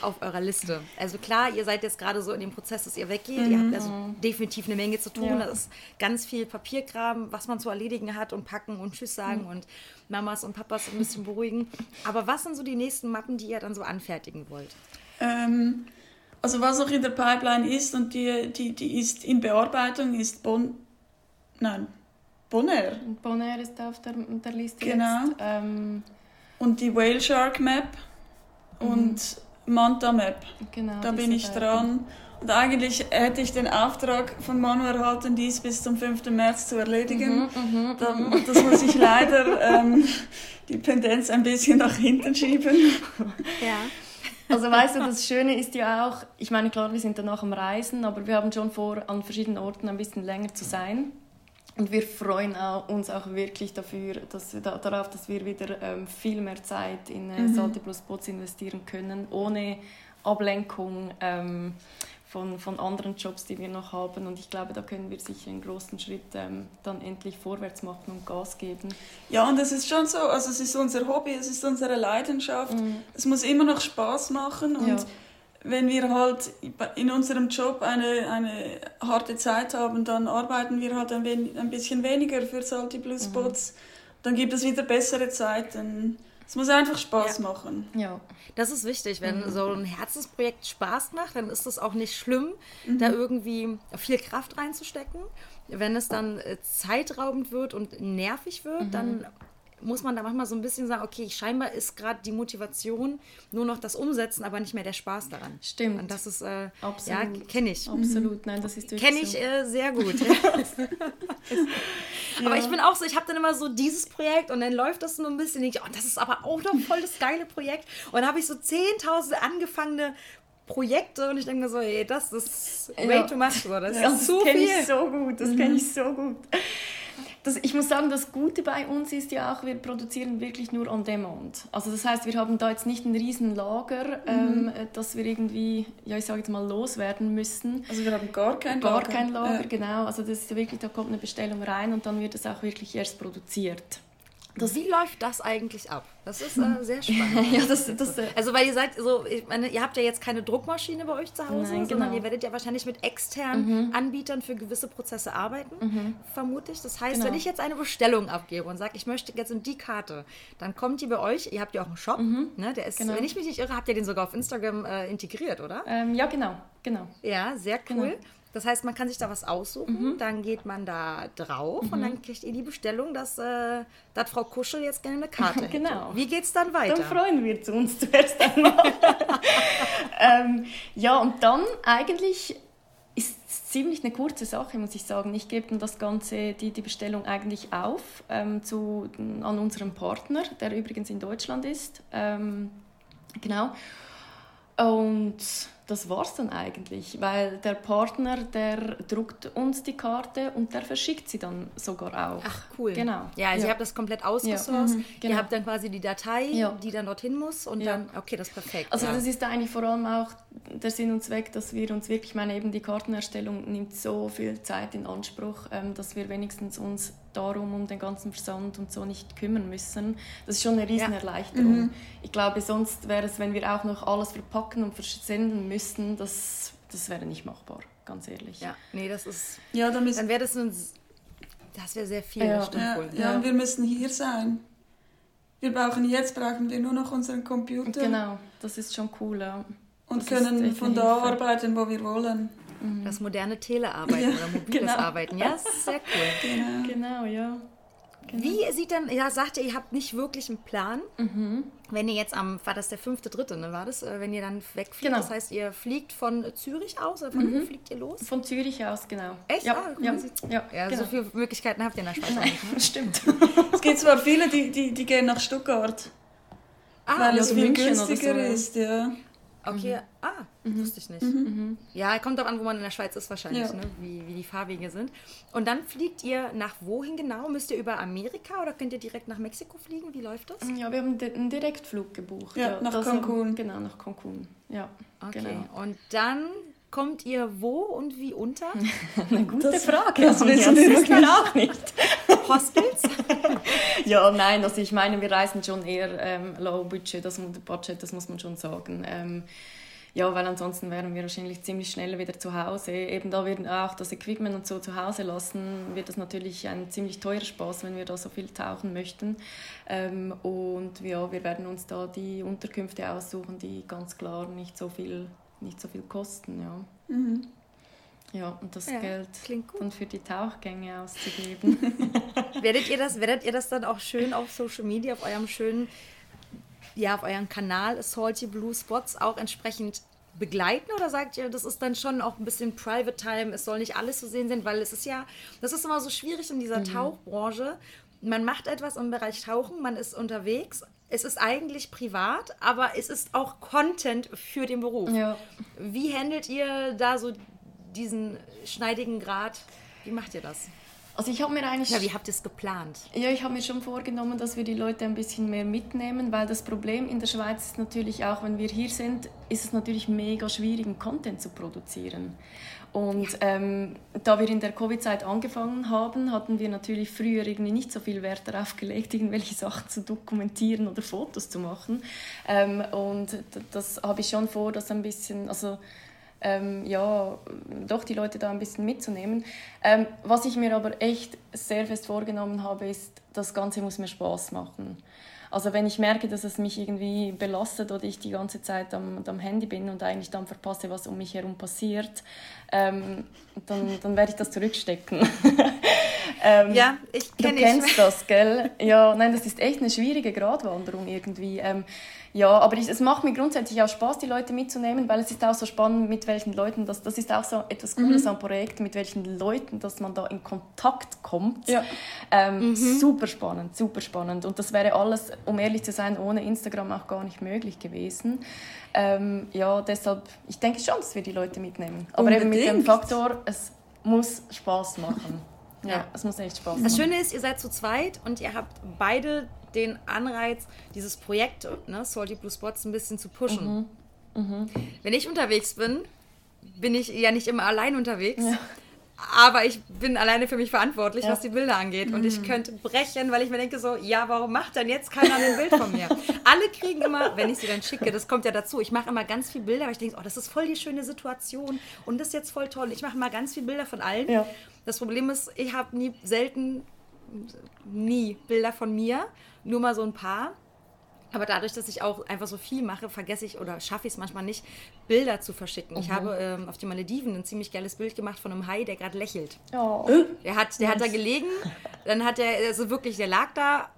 auf eurer Liste? Also klar, ihr seid jetzt gerade so in dem Prozess, dass ihr weggeht. Ihr habt also definitiv eine Menge zu tun. Ja. Das ist ganz viel Papierkram, was man zu erledigen hat und packen und Tschüss sagen und Mamas und Papas ein bisschen beruhigen. Aber was sind so die nächsten Mappen, die ihr dann so anfertigen wollt? Ähm, also was noch in der Pipeline ist und die, die, die ist in Bearbeitung, ist Bon... Nein, Bonaire. Und Bonaire ist auf der, der Liste Genau. jetzt. Ähm, Und die Whale Shark Map und Manta Map. genau, Da bin ich dran. Und eigentlich hätte ich den Auftrag von Manu erhalten, dies bis zum 5. März zu erledigen. Mhm, Da, das muss ich leider ähm, die Pendenz ein bisschen nach hinten schieben. Ja. Also weißt du, das Schöne ist ja auch, ich meine klar, wir sind danach am Reisen, aber wir haben schon vor, an verschiedenen Orten ein bisschen länger zu sein. Und wir freuen auch, uns auch wirklich dafür, dass wir da, darauf, dass wir wieder ähm, viel mehr Zeit in äh, Salte Plus Bots investieren können, ohne Ablenkung ähm, von, von anderen Jobs, die wir noch haben. Und ich glaube, da können wir sicher einen großen Schritt ähm, dann endlich vorwärts machen und Gas geben. Ja, und es ist schon so, also es ist unser Hobby, es ist unsere Leidenschaft. Es muss immer noch Spaß machen und Ja. wenn wir halt in unserem Job eine, eine harte Zeit haben, dann arbeiten wir halt ein, wen, ein bisschen weniger für Salty Blue Spots. Dann gibt es wieder bessere Zeiten. Es muss einfach Spaß machen. Ja. Das ist wichtig. Wenn Mhm. so ein Herzensprojekt Spaß macht, dann ist es auch nicht schlimm, Mhm. da irgendwie viel Kraft reinzustecken. Wenn es dann äh, zeitraubend wird und nervig wird, Mhm. dann muss man da manchmal so ein bisschen sagen, okay, scheinbar ist gerade die Motivation nur noch das Umsetzen, aber nicht mehr der Spaß daran. Stimmt. Und das ist, äh, ja, Absolut. kenne ich. Absolut, nein, das ist wirklich Kenne ich äh, sehr gut. (laughs) Aber ich bin auch so, ich habe dann immer so dieses Projekt und dann läuft das so ein bisschen, denke ich, oh, das ist aber auch noch voll das geile Projekt. Und dann habe ich so 10.000 angefangene Projekte und ich denke mir so, ey, das ist way Ja. too much. So. Das Ja, ist zu kenne ich so gut, das kenne ich so gut. Das, ich muss sagen, das Gute bei uns ist ja auch, wir produzieren wirklich nur on demand. Also das heißt, wir haben da jetzt nicht ein riesen Lager, ähm, das wir irgendwie, ja ich sage jetzt mal, loswerden müssen. Also wir haben gar kein Gar Lager. kein Lager, Ja. genau. Also das ist ja wirklich, da kommt eine Bestellung rein und dann wird es auch wirklich erst produziert. Das, wie läuft das eigentlich ab? Das ist äh, (laughs) sehr spannend. Ja, das, das, äh, Also weil ihr seid so, ich meine, ihr habt ja jetzt keine Druckmaschine bei euch zu Hause, Nein, sondern genau. ihr werdet ja wahrscheinlich mit externen Anbietern für gewisse Prozesse arbeiten, vermute ich. Das heißt, Genau. wenn ich jetzt eine Bestellung abgebe und sage, ich möchte jetzt in die Karte, dann kommt die bei euch, ihr habt ja auch einen Shop, ne? Der ist, Genau. wenn ich mich nicht irre, habt ihr den sogar auf Instagram äh, integriert, oder? ähm, ja, genau, genau. Ja, sehr cool. Genau. Das heißt, man kann sich da was aussuchen, dann geht man da drauf und dann kriegt ihr die Bestellung, dass, äh, dass Frau Kuschel jetzt gerne eine Karte (laughs) hätte. Genau. Wie geht's dann weiter? Dann freuen wir zu uns zuerst einmal. (laughs) ähm, ja, und dann eigentlich ist es ziemlich eine kurze Sache, muss ich sagen. Ich gebe dann das Ganze, die, die Bestellung eigentlich auf ähm, zu, an unseren Partner, der übrigens in Deutschland ist. Ähm, genau. Und das war's dann eigentlich, weil der Partner, der druckt uns die Karte und der verschickt sie dann sogar auch. Ach, cool. Genau. Ja, also Ja. ihr habt das komplett ausgesourced. mhm, genau. Ihr habt dann quasi die Datei, Ja. die dann dorthin muss und Ja. dann, okay, das ist perfekt. Also ja. das ist eigentlich vor allem auch der Sinn und Zweck, dass wir uns wirklich, ich meine eben die Kartenerstellung nimmt so viel Zeit in Anspruch, ähm, dass wir wenigstens uns darum um den ganzen Versand und so nicht kümmern müssen. Das ist schon eine riesen Ja. Erleichterung. Ich glaube, sonst wäre es, wenn wir auch noch alles verpacken und versenden müssten, das, das wäre nicht machbar, ganz ehrlich. ja, nee, das ist, Ja, da müssen, dann wäre das ein, das wäre sehr viel, Ja. ja, wohl. ja, Ja. wir müssen hier sein. Wir brauchen jetzt brauchen wir nur noch unseren Computer Genau, das ist schon cool. Ja. und das können von da Hilfe. arbeiten, wo wir wollen. Das moderne Telearbeiten oder mobiles genau. Arbeiten, ja, sehr cool. (laughs) Genau. Genau, ja. Wie sieht denn, ja, sagt ihr, ihr habt nicht wirklich einen Plan, Mhm. wenn ihr jetzt am, war das der fünfte, dritte, ne, war das, äh, wenn ihr dann wegfliegt, Genau. das heißt, ihr fliegt von Zürich aus, oder von wo fliegt ihr los? Von Zürich aus, genau. Echt? Ja, Ah, ja, ja, Ja, genau. so viele Möglichkeiten habt ihr in der Schweiz nicht. ne? (laughs) Stimmt. (laughs) Es gibt zwar viele, die, die, die gehen nach Stuttgart, Ah, weil ja, es viel günstiger so, ja. ist. Ja. Okay, Mhm. ah, wusste ich nicht. Ja, kommt auch an, wo man in der Schweiz ist wahrscheinlich, Ja. ne? wie, wie die Fahrwege sind. Und dann fliegt ihr nach wohin genau? Müsst ihr über Amerika oder könnt ihr direkt nach Mexiko fliegen? Wie läuft das? Ja, wir haben einen Direktflug gebucht. Ja, nach das Cancun. Genau, nach Cancun. Ja, Okay, genau. und dann kommt ihr wo und wie unter? (laughs) Eine gute Das- Frage. das wissen wir wissen wir auch nicht. Hostels? (laughs) ja, nein, also ich meine, wir reisen schon eher ähm, low budget, das, budget, das muss man schon sagen. Ähm, ja, weil ansonsten wären wir wahrscheinlich ziemlich schnell wieder zu Hause. Eben da wir auch das Equipment und so zu Hause lassen, wird das natürlich ein ziemlich teurer Spaß, wenn wir da so viel tauchen möchten. Ähm, und ja, wir werden uns da die Unterkünfte aussuchen, die ganz klar nicht so viel, nicht so viel kosten. Ja. Mhm. Ja, und das ja, Geld dann für die Tauchgänge auszugeben. (laughs) werdet, ihr das, werdet ihr das dann auch schön auf Social Media, auf eurem schönen ja, auf eurem Kanal Salty Blue Spots auch entsprechend begleiten oder sagt ihr, das ist dann schon auch ein bisschen Private Time, es soll nicht alles zu sehen sein, weil es ist ja, das ist immer so schwierig in dieser mhm. Tauchbranche. Man macht etwas im Bereich Tauchen, man ist unterwegs, es ist eigentlich privat, aber es ist auch Content für den Beruf. Ja. Wie handelt ihr da so diesen schneidigen Grad? Wie macht ihr das? Also ich habe mir eigentlich... Ja, wie habt ihr es geplant? Ja, ich habe mir schon vorgenommen, dass wir die Leute ein bisschen mehr mitnehmen, weil das Problem in der Schweiz ist natürlich auch, wenn wir hier sind, ist es natürlich mega schwierig, Content zu produzieren. Und ähm, da wir in der Covid-Zeit angefangen haben, hatten wir natürlich früher irgendwie nicht so viel Wert darauf gelegt, irgendwelche Sachen zu dokumentieren oder Fotos zu machen. Ähm, und das habe ich schon vor, das ein bisschen, also ähm, ja, doch die Leute da ein bisschen mitzunehmen. Ähm, was ich mir aber echt sehr fest vorgenommen habe, ist, das Ganze muss mir Spaß machen. Also wenn ich merke, dass es mich irgendwie belastet oder ich die ganze Zeit am, am Handy bin und eigentlich dann verpasse, was um mich herum passiert, ähm, dann, dann werde ich das zurückstecken. (laughs) ähm, ja, ich kenne Du kennst das, gell? Ja, nein, das ist echt eine schwierige Gratwanderung irgendwie. Ähm, ja, aber ich, es macht mir grundsätzlich auch Spaß, die Leute mitzunehmen, weil es ist auch so spannend, mit welchen Leuten das, das ist auch so etwas Cooles mhm. am Projekt, mit welchen Leuten, dass man da in Kontakt kommt. Ja. Ähm, mhm. Super spannend, super spannend. Und das wäre alles, um ehrlich zu sein, ohne Instagram auch gar nicht möglich gewesen. Ähm, ja, deshalb, ich denke schon, dass wir die Leute mitnehmen. Aber Unbedingt. eben mit dem Faktor, es muss Spaß machen. Ja, es muss echt Spaß machen. Das Schöne ist, ihr seid zu zweit und ihr habt beide den Anreiz, dieses Projekt, ne, Salty Blue Spots, ein bisschen zu pushen. Mhm. Mhm. Wenn ich unterwegs bin, bin ich ja nicht immer allein unterwegs. Ja. Aber ich bin alleine für mich verantwortlich, ja. was die Bilder angeht. Mhm. Und ich mhm. könnte brechen, weil ich mir denke so, ja, warum macht denn jetzt keiner ein Bild von mir? (laughs) Alle kriegen immer, wenn ich sie dann schicke, das kommt ja dazu, ich mache immer ganz viele Bilder, weil ich denke, oh, das ist voll die schöne Situation und das ist jetzt voll toll. Ich mache mal ganz viele Bilder von allen. Ja. Das Problem ist, ich habe nie, selten, nie Bilder von mir nur mal so ein paar. Aber dadurch, dass ich auch einfach so viel mache, vergesse ich oder schaffe ich es manchmal nicht, Bilder zu verschicken. Mhm. Ich habe ähm, auf den Malediven ein ziemlich geiles Bild gemacht von einem Hai, der gerade lächelt. Oh. Der, hat, der hat da gelegen, dann hat er, also wirklich, der lag da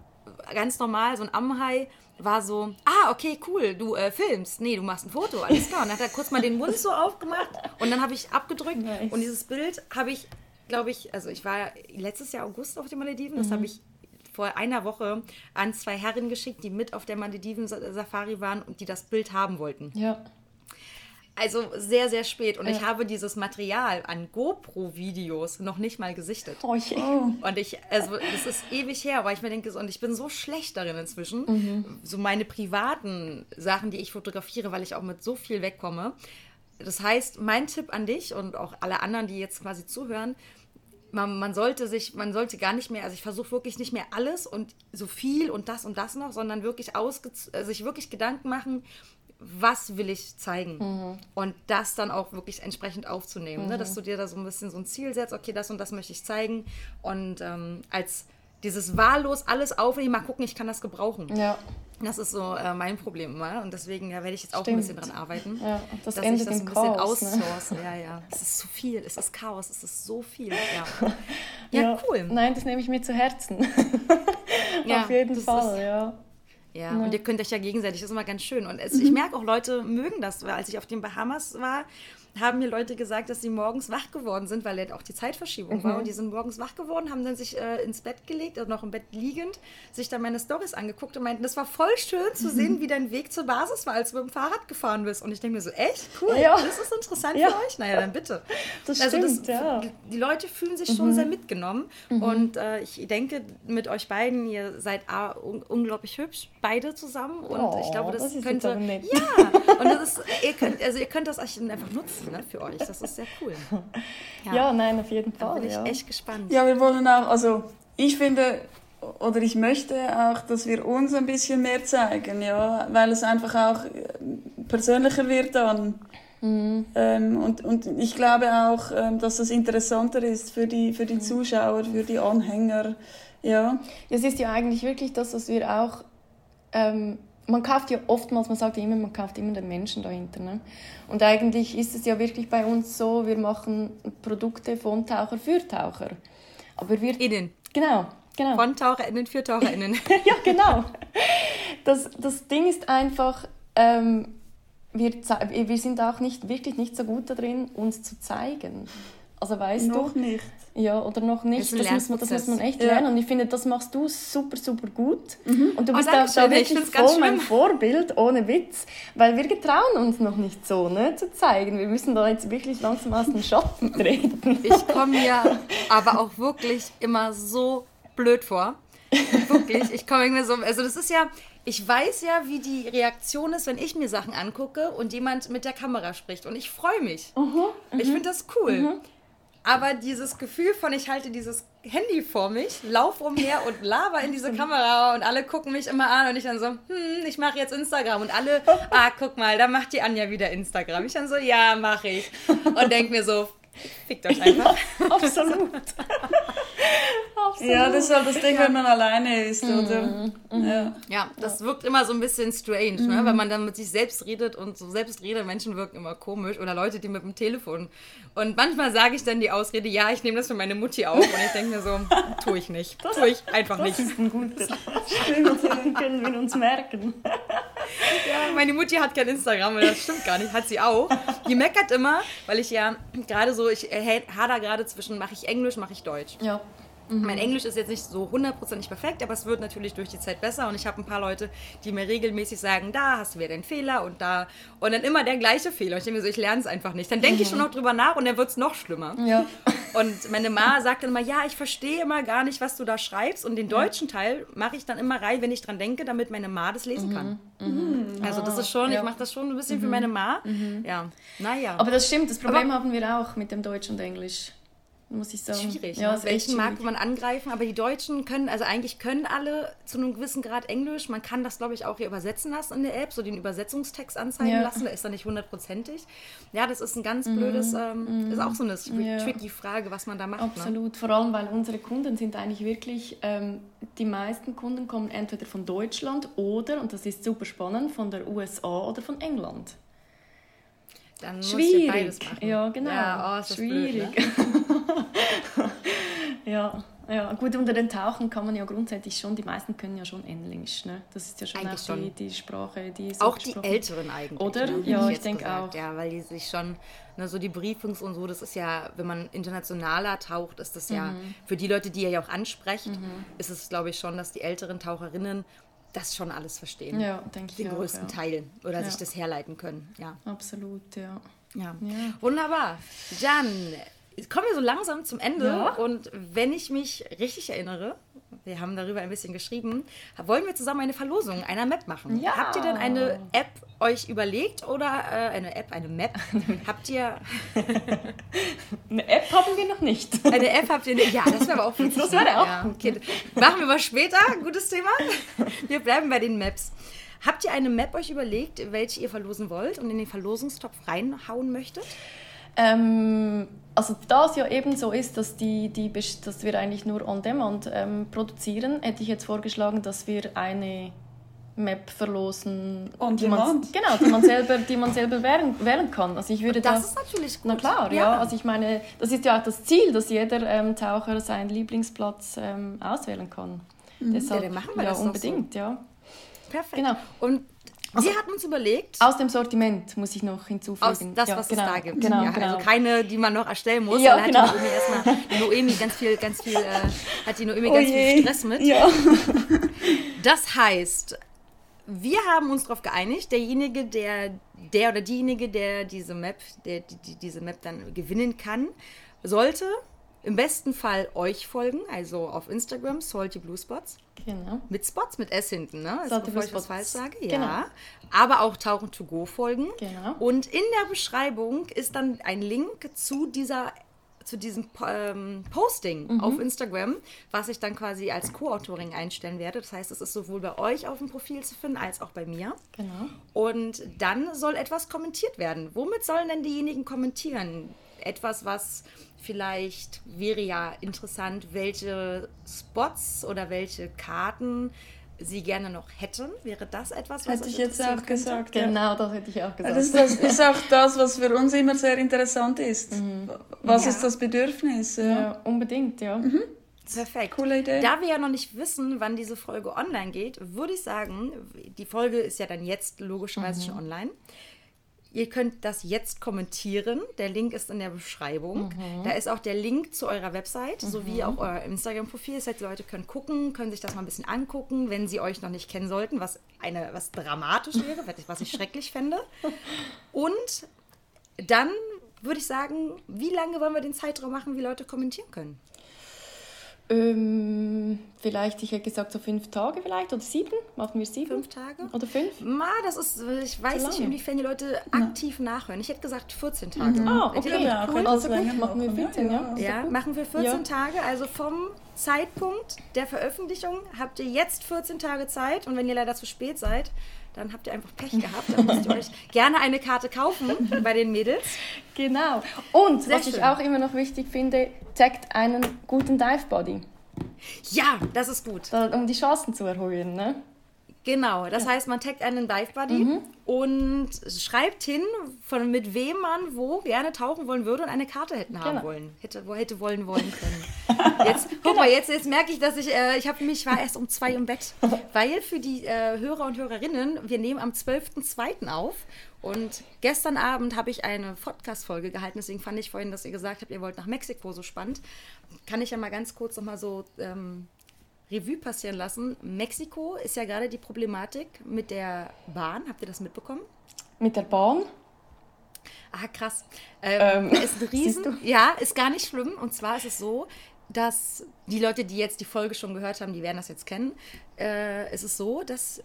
ganz normal, so ein Ammenhai, war so, ah, okay, cool, du äh, filmst. Nee, du machst ein Foto, alles klar. Und dann hat er kurz mal den Mund so aufgemacht und dann habe ich abgedrückt nice. und dieses Bild habe ich, glaube ich, also ich war letztes Jahr August auf den Malediven, das mhm. habe ich vor einer Woche an zwei Herren geschickt, die mit auf der Malediven-Safari waren und die das Bild haben wollten. Ja. Also sehr, sehr spät. Und ja. ich habe dieses Material an GoPro-Videos noch nicht mal gesichtet. Oh, je. Oh. Und ich, also das ist ewig her, aber ich mir denke, und ich bin so schlecht darin inzwischen, mhm. so meine privaten Sachen, die ich fotografiere, weil ich auch mit so viel wegkomme. Das heißt, mein Tipp an dich und auch alle anderen, die jetzt quasi zuhören, man, man, sollte sich, man sollte gar nicht mehr, also ich versuche wirklich nicht mehr alles und so viel und das und das noch, sondern wirklich ausge, äh, sich wirklich Gedanken machen, was will ich zeigen mhm. und das dann auch wirklich entsprechend aufzunehmen, mhm. ne? dass mhm. du dir da so ein bisschen so ein Ziel setzt, okay, das und das möchte ich zeigen und ähm, als dieses wahllos alles aufnehmen, mal gucken, ich kann das gebrauchen. Ja. Das ist so äh, mein Problem immer. Und deswegen ja, werde ich jetzt auch Stimmt. ein bisschen dran arbeiten. Ja, das dass ich das ein bisschen Chaos, outsource. Ne? Ja, ja. Es ist zu viel, es ist Chaos, es ist so viel. Ja, (laughs) ja, ja cool. Nein, das nehme ich mir zu Herzen. (laughs) Auf jeden Fall, ist, ja. Ja, und ihr könnt euch ja gegenseitig, das ist immer ganz schön. Und es, mhm. ich merke auch, Leute mögen das, weil als ich auf den Bahamas war, haben mir Leute gesagt, dass sie morgens wach geworden sind, weil ja auch die Zeitverschiebung mhm. war. Und die sind morgens wach geworden, haben dann sich äh, ins Bett gelegt, also noch im Bett liegend, sich dann meine Stories angeguckt und meinten, das war voll schön zu sehen, wie dein Weg zur Basis war, als du mit dem Fahrrad gefahren bist. Und ich denke mir so, echt? Cool, ja. das ist interessant ja. für euch? Naja, dann bitte. Das also stimmt, das, ja. Die Leute fühlen sich mhm. schon sehr mitgenommen. Mhm. Und äh, ich denke, mit euch beiden, ihr seid A, un unglaublich hübsch, beide zusammen. Und oh, ich glaube, das, das könnte... Ja, und das ist, ihr könnt, also ihr könnt das einfach nutzen ne, für euch. Das ist sehr cool. (laughs) Ja, ja nein, auf jeden Fall. Da bin ich ja. echt gespannt. Ja, wir wollen auch, also ich finde, oder ich möchte auch, dass wir uns ein bisschen mehr zeigen, ja, weil es einfach auch äh, persönlicher wird dann. Mhm. Ähm, und, und ich glaube auch, ähm, dass das interessanter ist für die, für die Zuschauer, für die Anhänger. Ja. Es ist ja eigentlich wirklich das, was wir auch. Ähm, man kauft ja oftmals, man sagt ja immer, man kauft immer den Menschen dahinter. Ne? Und eigentlich ist es ja wirklich bei uns so, wir machen Produkte von Taucher für Taucher. Aber wir. Innen. Genau, genau. Von TaucherInnen für TaucherInnen. (laughs) ja, genau. Das, das Ding ist einfach, ähm, wir, wir sind auch nicht, wirklich nicht so gut darin, uns zu zeigen. Also weißt noch du? nicht. Ja, oder noch nicht. Das, das, muss man, das muss man echt Ja. lernen. Und ich finde, das machst du super, super gut. Und du Oh, bist danke auch da wirklich voll mein. Vorbild, ohne Witz. Weil wir getrauen uns noch nicht so ne, zu zeigen. Wir müssen da jetzt wirklich langsam aus dem Schatten (laughs) treten. Ich komme mir aber auch wirklich immer so blöd vor. Wirklich, ich komme irgendwie so, also das ist ja, ich weiß ja, wie die Reaktion ist, wenn ich mir Sachen angucke und jemand mit der Kamera spricht und ich freue mich. Ich finde das cool. Aber dieses Gefühl von, ich halte dieses Handy vor mich, lauf umher und laber in diese Kamera und alle gucken mich immer an und ich dann so, hm, ich mache jetzt Instagram und alle, ah, guck mal, da macht die Anja wieder Instagram. Ich dann so, ja, mache ich. Und denk mir so, fickt euch einfach. (laughs) (laughs) Absolut. Ja, das ist halt das Ding, wenn man alleine ist, oder? Ja. Ja, das wirkt immer so ein bisschen strange, ne? wenn man dann mit sich selbst redet und so Selbstrede-Menschen wirken immer komisch oder Leute, die mit dem Telefon. Und manchmal sage ich dann die Ausrede, ja, ich nehme das für meine Mutti auf und ich denke mir so, (laughs) tue ich nicht. Tue ich einfach nicht. Das ist ein guter. Stimmt, den können wir uns merken. Ja, meine Mutti hat kein Instagram, das stimmt gar nicht, hat sie auch. Die meckert immer, weil ich ja gerade so, ich hader gerade zwischen, mache ich Englisch, mache ich Deutsch. Ja. Mein Englisch ist jetzt nicht so hundertprozentig perfekt, aber es wird natürlich durch die Zeit besser und ich habe ein paar Leute, die mir regelmäßig sagen, da hast du wieder den Fehler und da und dann immer der gleiche Fehler. Und ich denke mir so, ich lerne es einfach nicht. Dann denke ich schon noch drüber nach und dann wird es noch schlimmer. Ja. Und meine Ma sagt dann immer, ja, ich verstehe immer gar nicht, was du da schreibst und den deutschen Teil mache ich dann immer rein, wenn ich dran denke, damit meine Ma das lesen kann. Also das ist schon, ich Ja. mache das schon ein bisschen für meine Ma. Ja, naja. Aber das stimmt, das Problem haben wir auch mit dem Deutsch und Englisch. Muss ich sagen. schwierig. Ja, ne? Welchen mag schwierig. man angreifen? Aber die Deutschen können, also eigentlich können alle zu einem gewissen Grad Englisch. Man kann das, glaube ich, auch hier übersetzen lassen in der App, so den Übersetzungstext anzeigen Ja. Mhm. lassen. Der ist dann nicht hundertprozentig. Ja, das ist ein ganz blödes, ähm, ist auch so eine Ja. tricky Frage, was man da macht. Ne? Absolut, vor allem weil unsere Kunden sind eigentlich wirklich, ähm, die meisten Kunden kommen entweder von Deutschland oder, und das ist super spannend, von der USA oder von England. Dann muss Schwierig. ich beides machen. Ja, genau. Ja, oh, ist Schwierig. Blöd, ne? (laughs) ja, ja, gut, unter den Tauchen kann man ja grundsätzlich schon, die meisten können ja schon Englisch, ne? Das ist ja schon Eigentlich auch die, schon. die Sprache, die so Auch die Älteren eigentlich. Oder? Ne, Ja, ich jetzt denke auch. Ja, weil die sich schon, ne, so die Briefings und so, das ist ja, wenn man internationaler taucht, ist das ja, Mhm. für die Leute, die ihr ja auch ansprecht, ist es, glaube ich, schon, dass die älteren Taucherinnen das schon alles verstehen. Ja, denke ich Den auch, größten ja. Teil. Oder Ja. sich das herleiten können. Ja. Absolut, ja. Ja. Ja. Wunderbar. Jan, kommen wir so langsam zum Ende. Und wenn ich mich richtig erinnere, wir haben darüber ein bisschen geschrieben, wollen wir zusammen eine Verlosung einer Map machen. Ja. Habt ihr denn eine App euch überlegt oder äh, eine App, eine Map? (laughs) habt ihr (laughs) Eine App haben wir noch nicht. eine App? Habt ihr? Ja, das wäre aber auch (laughs) witzig. Das wäre auch ja. okay. Machen wir mal später. Gutes Thema. Wir bleiben bei den Maps. Habt ihr eine Map euch überlegt, welche ihr verlosen wollt und in den Verlosungstopf reinhauen möchtet? Ähm, also da es ja eben so ist, dass, die, die, dass wir eigentlich nur on demand ähm, produzieren, hätte ich jetzt vorgeschlagen, dass wir eine Map verlosen, On die man, demand? genau, die man selber, die man selber wählen, wählen kann. Also ich würde Das da, ist natürlich gut. na klar, ja. Also ich meine, das ist ja auch das Ziel, dass jeder ähm, Taucher seinen Lieblingsplatz ähm, auswählen kann. Deshalb, Ja, machen wir ja, das doch so. unbedingt, ja. Perfekt. Genau. Und wir hatten uns überlegt, Aus dem Sortiment muss ich noch hinzufügen. aus das, ja, was genau, es da gibt. Genau, ja, genau. Also keine, die man noch erstellen muss. Ja, da genau. hat die Noemi erstmal, die Noemi ganz viel, ganz viel, äh, hat die Noemi Oh ganz je. viel Stress mit. Ja. (laughs) Das heißt, wir haben uns darauf geeinigt, derjenige, der, der oder diejenige, der diese Map, der die, diese Map dann gewinnen kann, sollte im besten Fall euch folgen, also auf Instagram, Salty Blue Spots. genau. Mit Spots, mit S hinten, ne? Also Salty bevor Blue ich was Spots. falsch sage. Genau. Ja. Aber auch Tauchen to go folgen. Genau. Und in der Beschreibung ist dann ein Link zu dieser zu diesem ähm, Posting auf Instagram, was ich dann quasi als Co-Autorin einstellen werde. Das heißt, es ist sowohl bei euch auf dem Profil zu finden, als auch bei mir. Genau. Und dann soll etwas kommentiert werden. Womit sollen denn diejenigen kommentieren? Etwas, was vielleicht wäre ja interessant, welche Spots oder welche Karten sie gerne noch hätten. Wäre das etwas, was Hätte ich jetzt auch könnte? gesagt. Ja. Genau, das hätte ich auch gesagt. Das, das ist auch das, was für uns immer sehr interessant ist. Was Ja. ist das Bedürfnis? Ja. ja, unbedingt, ja. Perfekt. Coole Idee. Da wir ja noch nicht wissen, wann diese Folge online geht, würde ich sagen, die Folge ist ja dann jetzt logischerweise schon online. Ihr könnt das jetzt kommentieren. Der Link ist in der Beschreibung. Da ist auch der Link zu eurer Website sowie auch euer Instagram-Profil. Das heißt, die Leute können gucken, können sich das mal ein bisschen angucken, wenn sie euch noch nicht kennen sollten, was eine was dramatisch wäre, was ich schrecklich fände. Und dann würde ich sagen, wie lange wollen wir den Zeitraum machen, wie Leute kommentieren können? Ähm, vielleicht, ich hätte gesagt, so fünf Tage vielleicht oder sieben. Machen wir sieben? Fünf Tage? Oder fünf? Ma, das ist, ich weiß nicht, inwiefern die Leute aktiv nachhören. Ich hätte gesagt 14 Tage. Ah, Hätte okay. Ja, cool. Also gut, machen wir 14, ja. Ja, machen wir 14 Ja. Tage. Also vom Zeitpunkt der Veröffentlichung habt ihr jetzt 14 Tage Zeit. Und wenn ihr leider zu spät seid, dann habt ihr einfach Pech gehabt. Dann müsst ihr euch (laughs) gerne eine Karte kaufen bei den Mädels. Genau. Und Sehr was schön. ich auch immer noch wichtig finde, zeigt einen guten Dive Body, Ja, das ist gut. um die Chancen zu erhöhen. Ne? Genau, das heißt, man taggt einen Dive Buddy Mhm. und schreibt hin, von mit wem man wo gerne tauchen wollen würde und eine Karte hätten haben Genau. wollen. Hätte, hätte wollen wollen können. (laughs) (laughs) Jetzt, guck mal, jetzt, jetzt merke ich, dass ich, äh, ich habe mich, war erst um zwei im Bett. (laughs) Weil für die äh, Hörer und Hörerinnen, wir nehmen am 12.02. auf und gestern Abend habe ich eine Podcast-Folge gehalten, deswegen fand ich vorhin, dass ihr gesagt habt, ihr wollt nach Mexiko so spannend. Kann ich ja mal ganz kurz nochmal so ähm, Revue passieren lassen. Mexiko ist ja gerade die Problematik mit der Bahn. Habt ihr das mitbekommen? Mit der Bahn. Ah, krass. Ähm, Ähm, ist ein (laughs) Riesen. Ja, ist gar nicht schlimm. Und zwar ist es so, dass die Leute, die jetzt die Folge schon gehört haben, die werden das jetzt kennen. Äh, es ist so, dass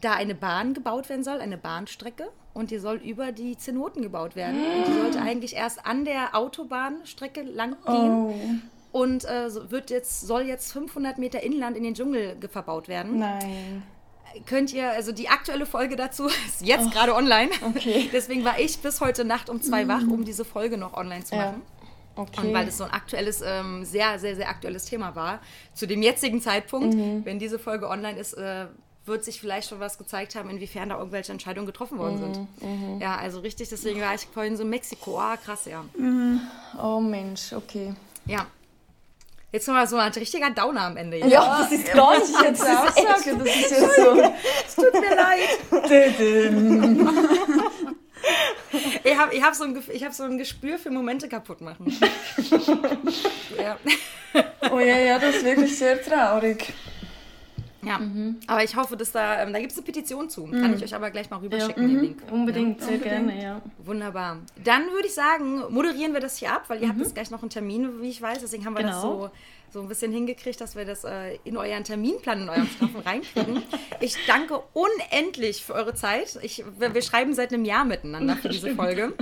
da eine Bahn gebaut werden soll, eine Bahnstrecke. Und die soll über die Zenoten gebaut werden. Und die sollte eigentlich erst an der Autobahnstrecke lang gehen. Oh. Und äh, wird jetzt, soll jetzt 500 Meter Inland in den Dschungel ge- verbaut werden. Nein. Könnt ihr, also die aktuelle Folge dazu (laughs) ist jetzt gerade online. okay. (laughs) Deswegen war ich bis heute Nacht um zwei wach, um diese Folge noch online zu Ja. machen. Okay. Und weil es so ein aktuelles, ähm, sehr, sehr, sehr aktuelles Thema war, zu dem jetzigen Zeitpunkt, wenn diese Folge online ist, äh, wird sich vielleicht schon was gezeigt haben, inwiefern da irgendwelche Entscheidungen getroffen worden sind. Ja, also richtig, deswegen war ich vorhin so in Mexiko. Ah, krass, ja. oh Mensch, okay. Ja. Jetzt mal so ein richtiger Downer am Ende. Ja, das ist gar nicht Jetzt auch sagen, das ist jetzt so. Es tut mir leid. Ich habe ich hab so, ein ich hab so ein Gespür für Momente kaputt machen. (laughs) ja. Oh ja, ja, das ist wirklich sehr traurig. ja. Aber ich hoffe, dass da, ähm, da gibt es eine Petition zu. Kann ich euch aber gleich mal rüberschicken, den Link. Unbedingt, sehr gerne, ja. Wunderbar. Dann würde ich sagen, moderieren wir das hier ab, weil ihr habt jetzt gleich noch einen Termin, wie ich weiß. Deswegen haben wir das Genau. so, so ein bisschen hingekriegt, dass wir das äh, in euren Terminplan, in eurem Strafen reinkriegen. Ich danke unendlich für eure Zeit. Ich, wir, wir schreiben seit einem Jahr miteinander für diese Folge.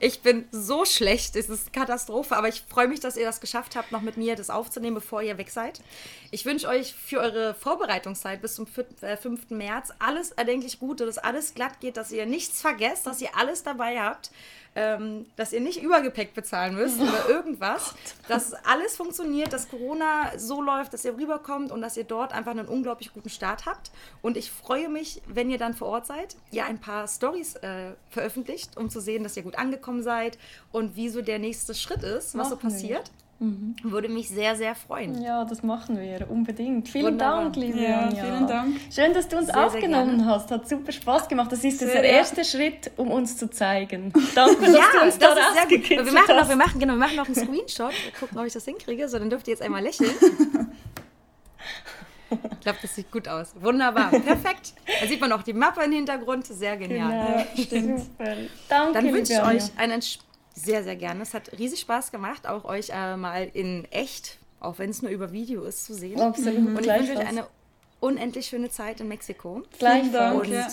Ich bin so schlecht, es ist Katastrophe, aber ich freue mich, dass ihr das geschafft habt, noch mit mir das aufzunehmen, bevor ihr weg seid. Ich wünsche euch für eure Vorbereitungszeit bis zum 4., äh, 5. März alles erdenklich Gute, dass alles glatt geht, dass ihr nichts vergesst, dass ihr alles dabei habt, ähm, dass ihr nicht Übergepäck bezahlen müsst oder irgendwas, dass alles funktioniert, dass Corona so läuft, dass ihr rüberkommt und dass ihr dort einfach einen unglaublich guten Start habt. Und ich freue mich, wenn ihr dann vor Ort seid, ihr ein paar Stories äh, veröffentlicht, um zu sehen, dass ihr gut angekommen seid und wie so der nächste Schritt ist, was so Machen wir. Passiert. Würde mich sehr, sehr freuen. Ja, das machen wir, unbedingt. Vielen Wunderbar. Dank, liebe Ja, Anja. vielen Dank. Schön, dass du uns Sehr, sehr aufgenommen gerne. hast. Hat super Spaß gemacht. Das ist Sehr, der ja. erste Schritt, um uns zu zeigen. Danke, (laughs) dass Ja, du uns da das ist sehr gut. Wir machen, noch, hast. wir, machen, genau, wir machen noch einen Screenshot. Wir gucken, ob ich das hinkriege. So, dann dürft ihr jetzt einmal lächeln. Ich glaube, das sieht gut aus. Wunderbar. Perfekt. Da sieht man auch die Mappe im Hintergrund. Sehr genial. Genau, stimmt. Super. Danke, Dann wünsche ich euch einen Sch- sehr, sehr gerne. Es hat riesig Spaß gemacht, auch euch äh, mal in echt, auch wenn es nur über Video ist, zu sehen. Absolut. Und ich wünsche euch eine unendlich schöne Zeit in Mexiko. Gleichfalls. Dank, Und ja.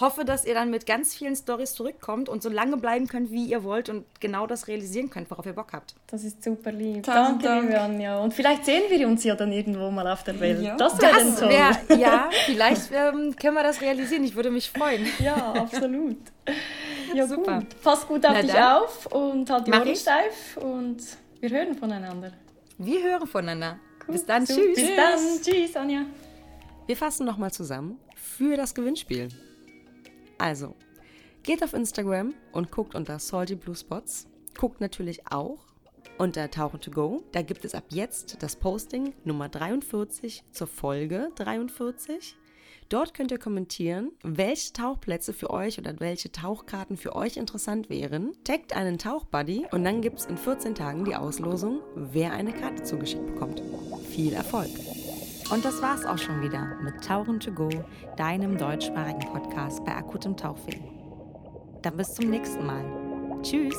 hoffe, dass ihr dann mit ganz vielen Stories zurückkommt und so lange bleiben könnt, wie ihr wollt und genau das realisieren könnt, worauf ihr Bock habt. Das ist super lieb. Tausend Danke, Dank. liebe Anja. Und vielleicht sehen wir uns ja dann irgendwo mal auf der Welt. Ja. Das wäre dann toll. wäre, ja, (laughs) vielleicht ähm, können wir das realisieren. Ich würde mich freuen. Ja, absolut. Ja, Super. gut. Pass gut auf Na dich dann. auf und halt die Mach Ohren ich. steif und wir hören voneinander. Wir hören voneinander. Bis dann, tschüss. Bis dann. Tschüss, Anja. Wir fassen nochmal zusammen für das Gewinnspiel. Also, geht auf Instagram und guckt unter Salty Blue Spots. Guckt natürlich auch unter Tauchen to Go. Da gibt es ab jetzt das Posting Nummer 43 zur Folge 43. Dort könnt ihr kommentieren, welche Tauchplätze für euch oder welche Tauchkarten für euch interessant wären. Taggt einen Tauchbuddy und dann gibt es in 14 Tagen die Auslosung, wer eine Karte zugeschickt bekommt. Viel Erfolg! Und das war's auch schon wieder mit Tauchen to Go, deinem deutschsprachigen Podcast bei akutem Tauchfilm. Dann bis zum nächsten Mal. Tschüss!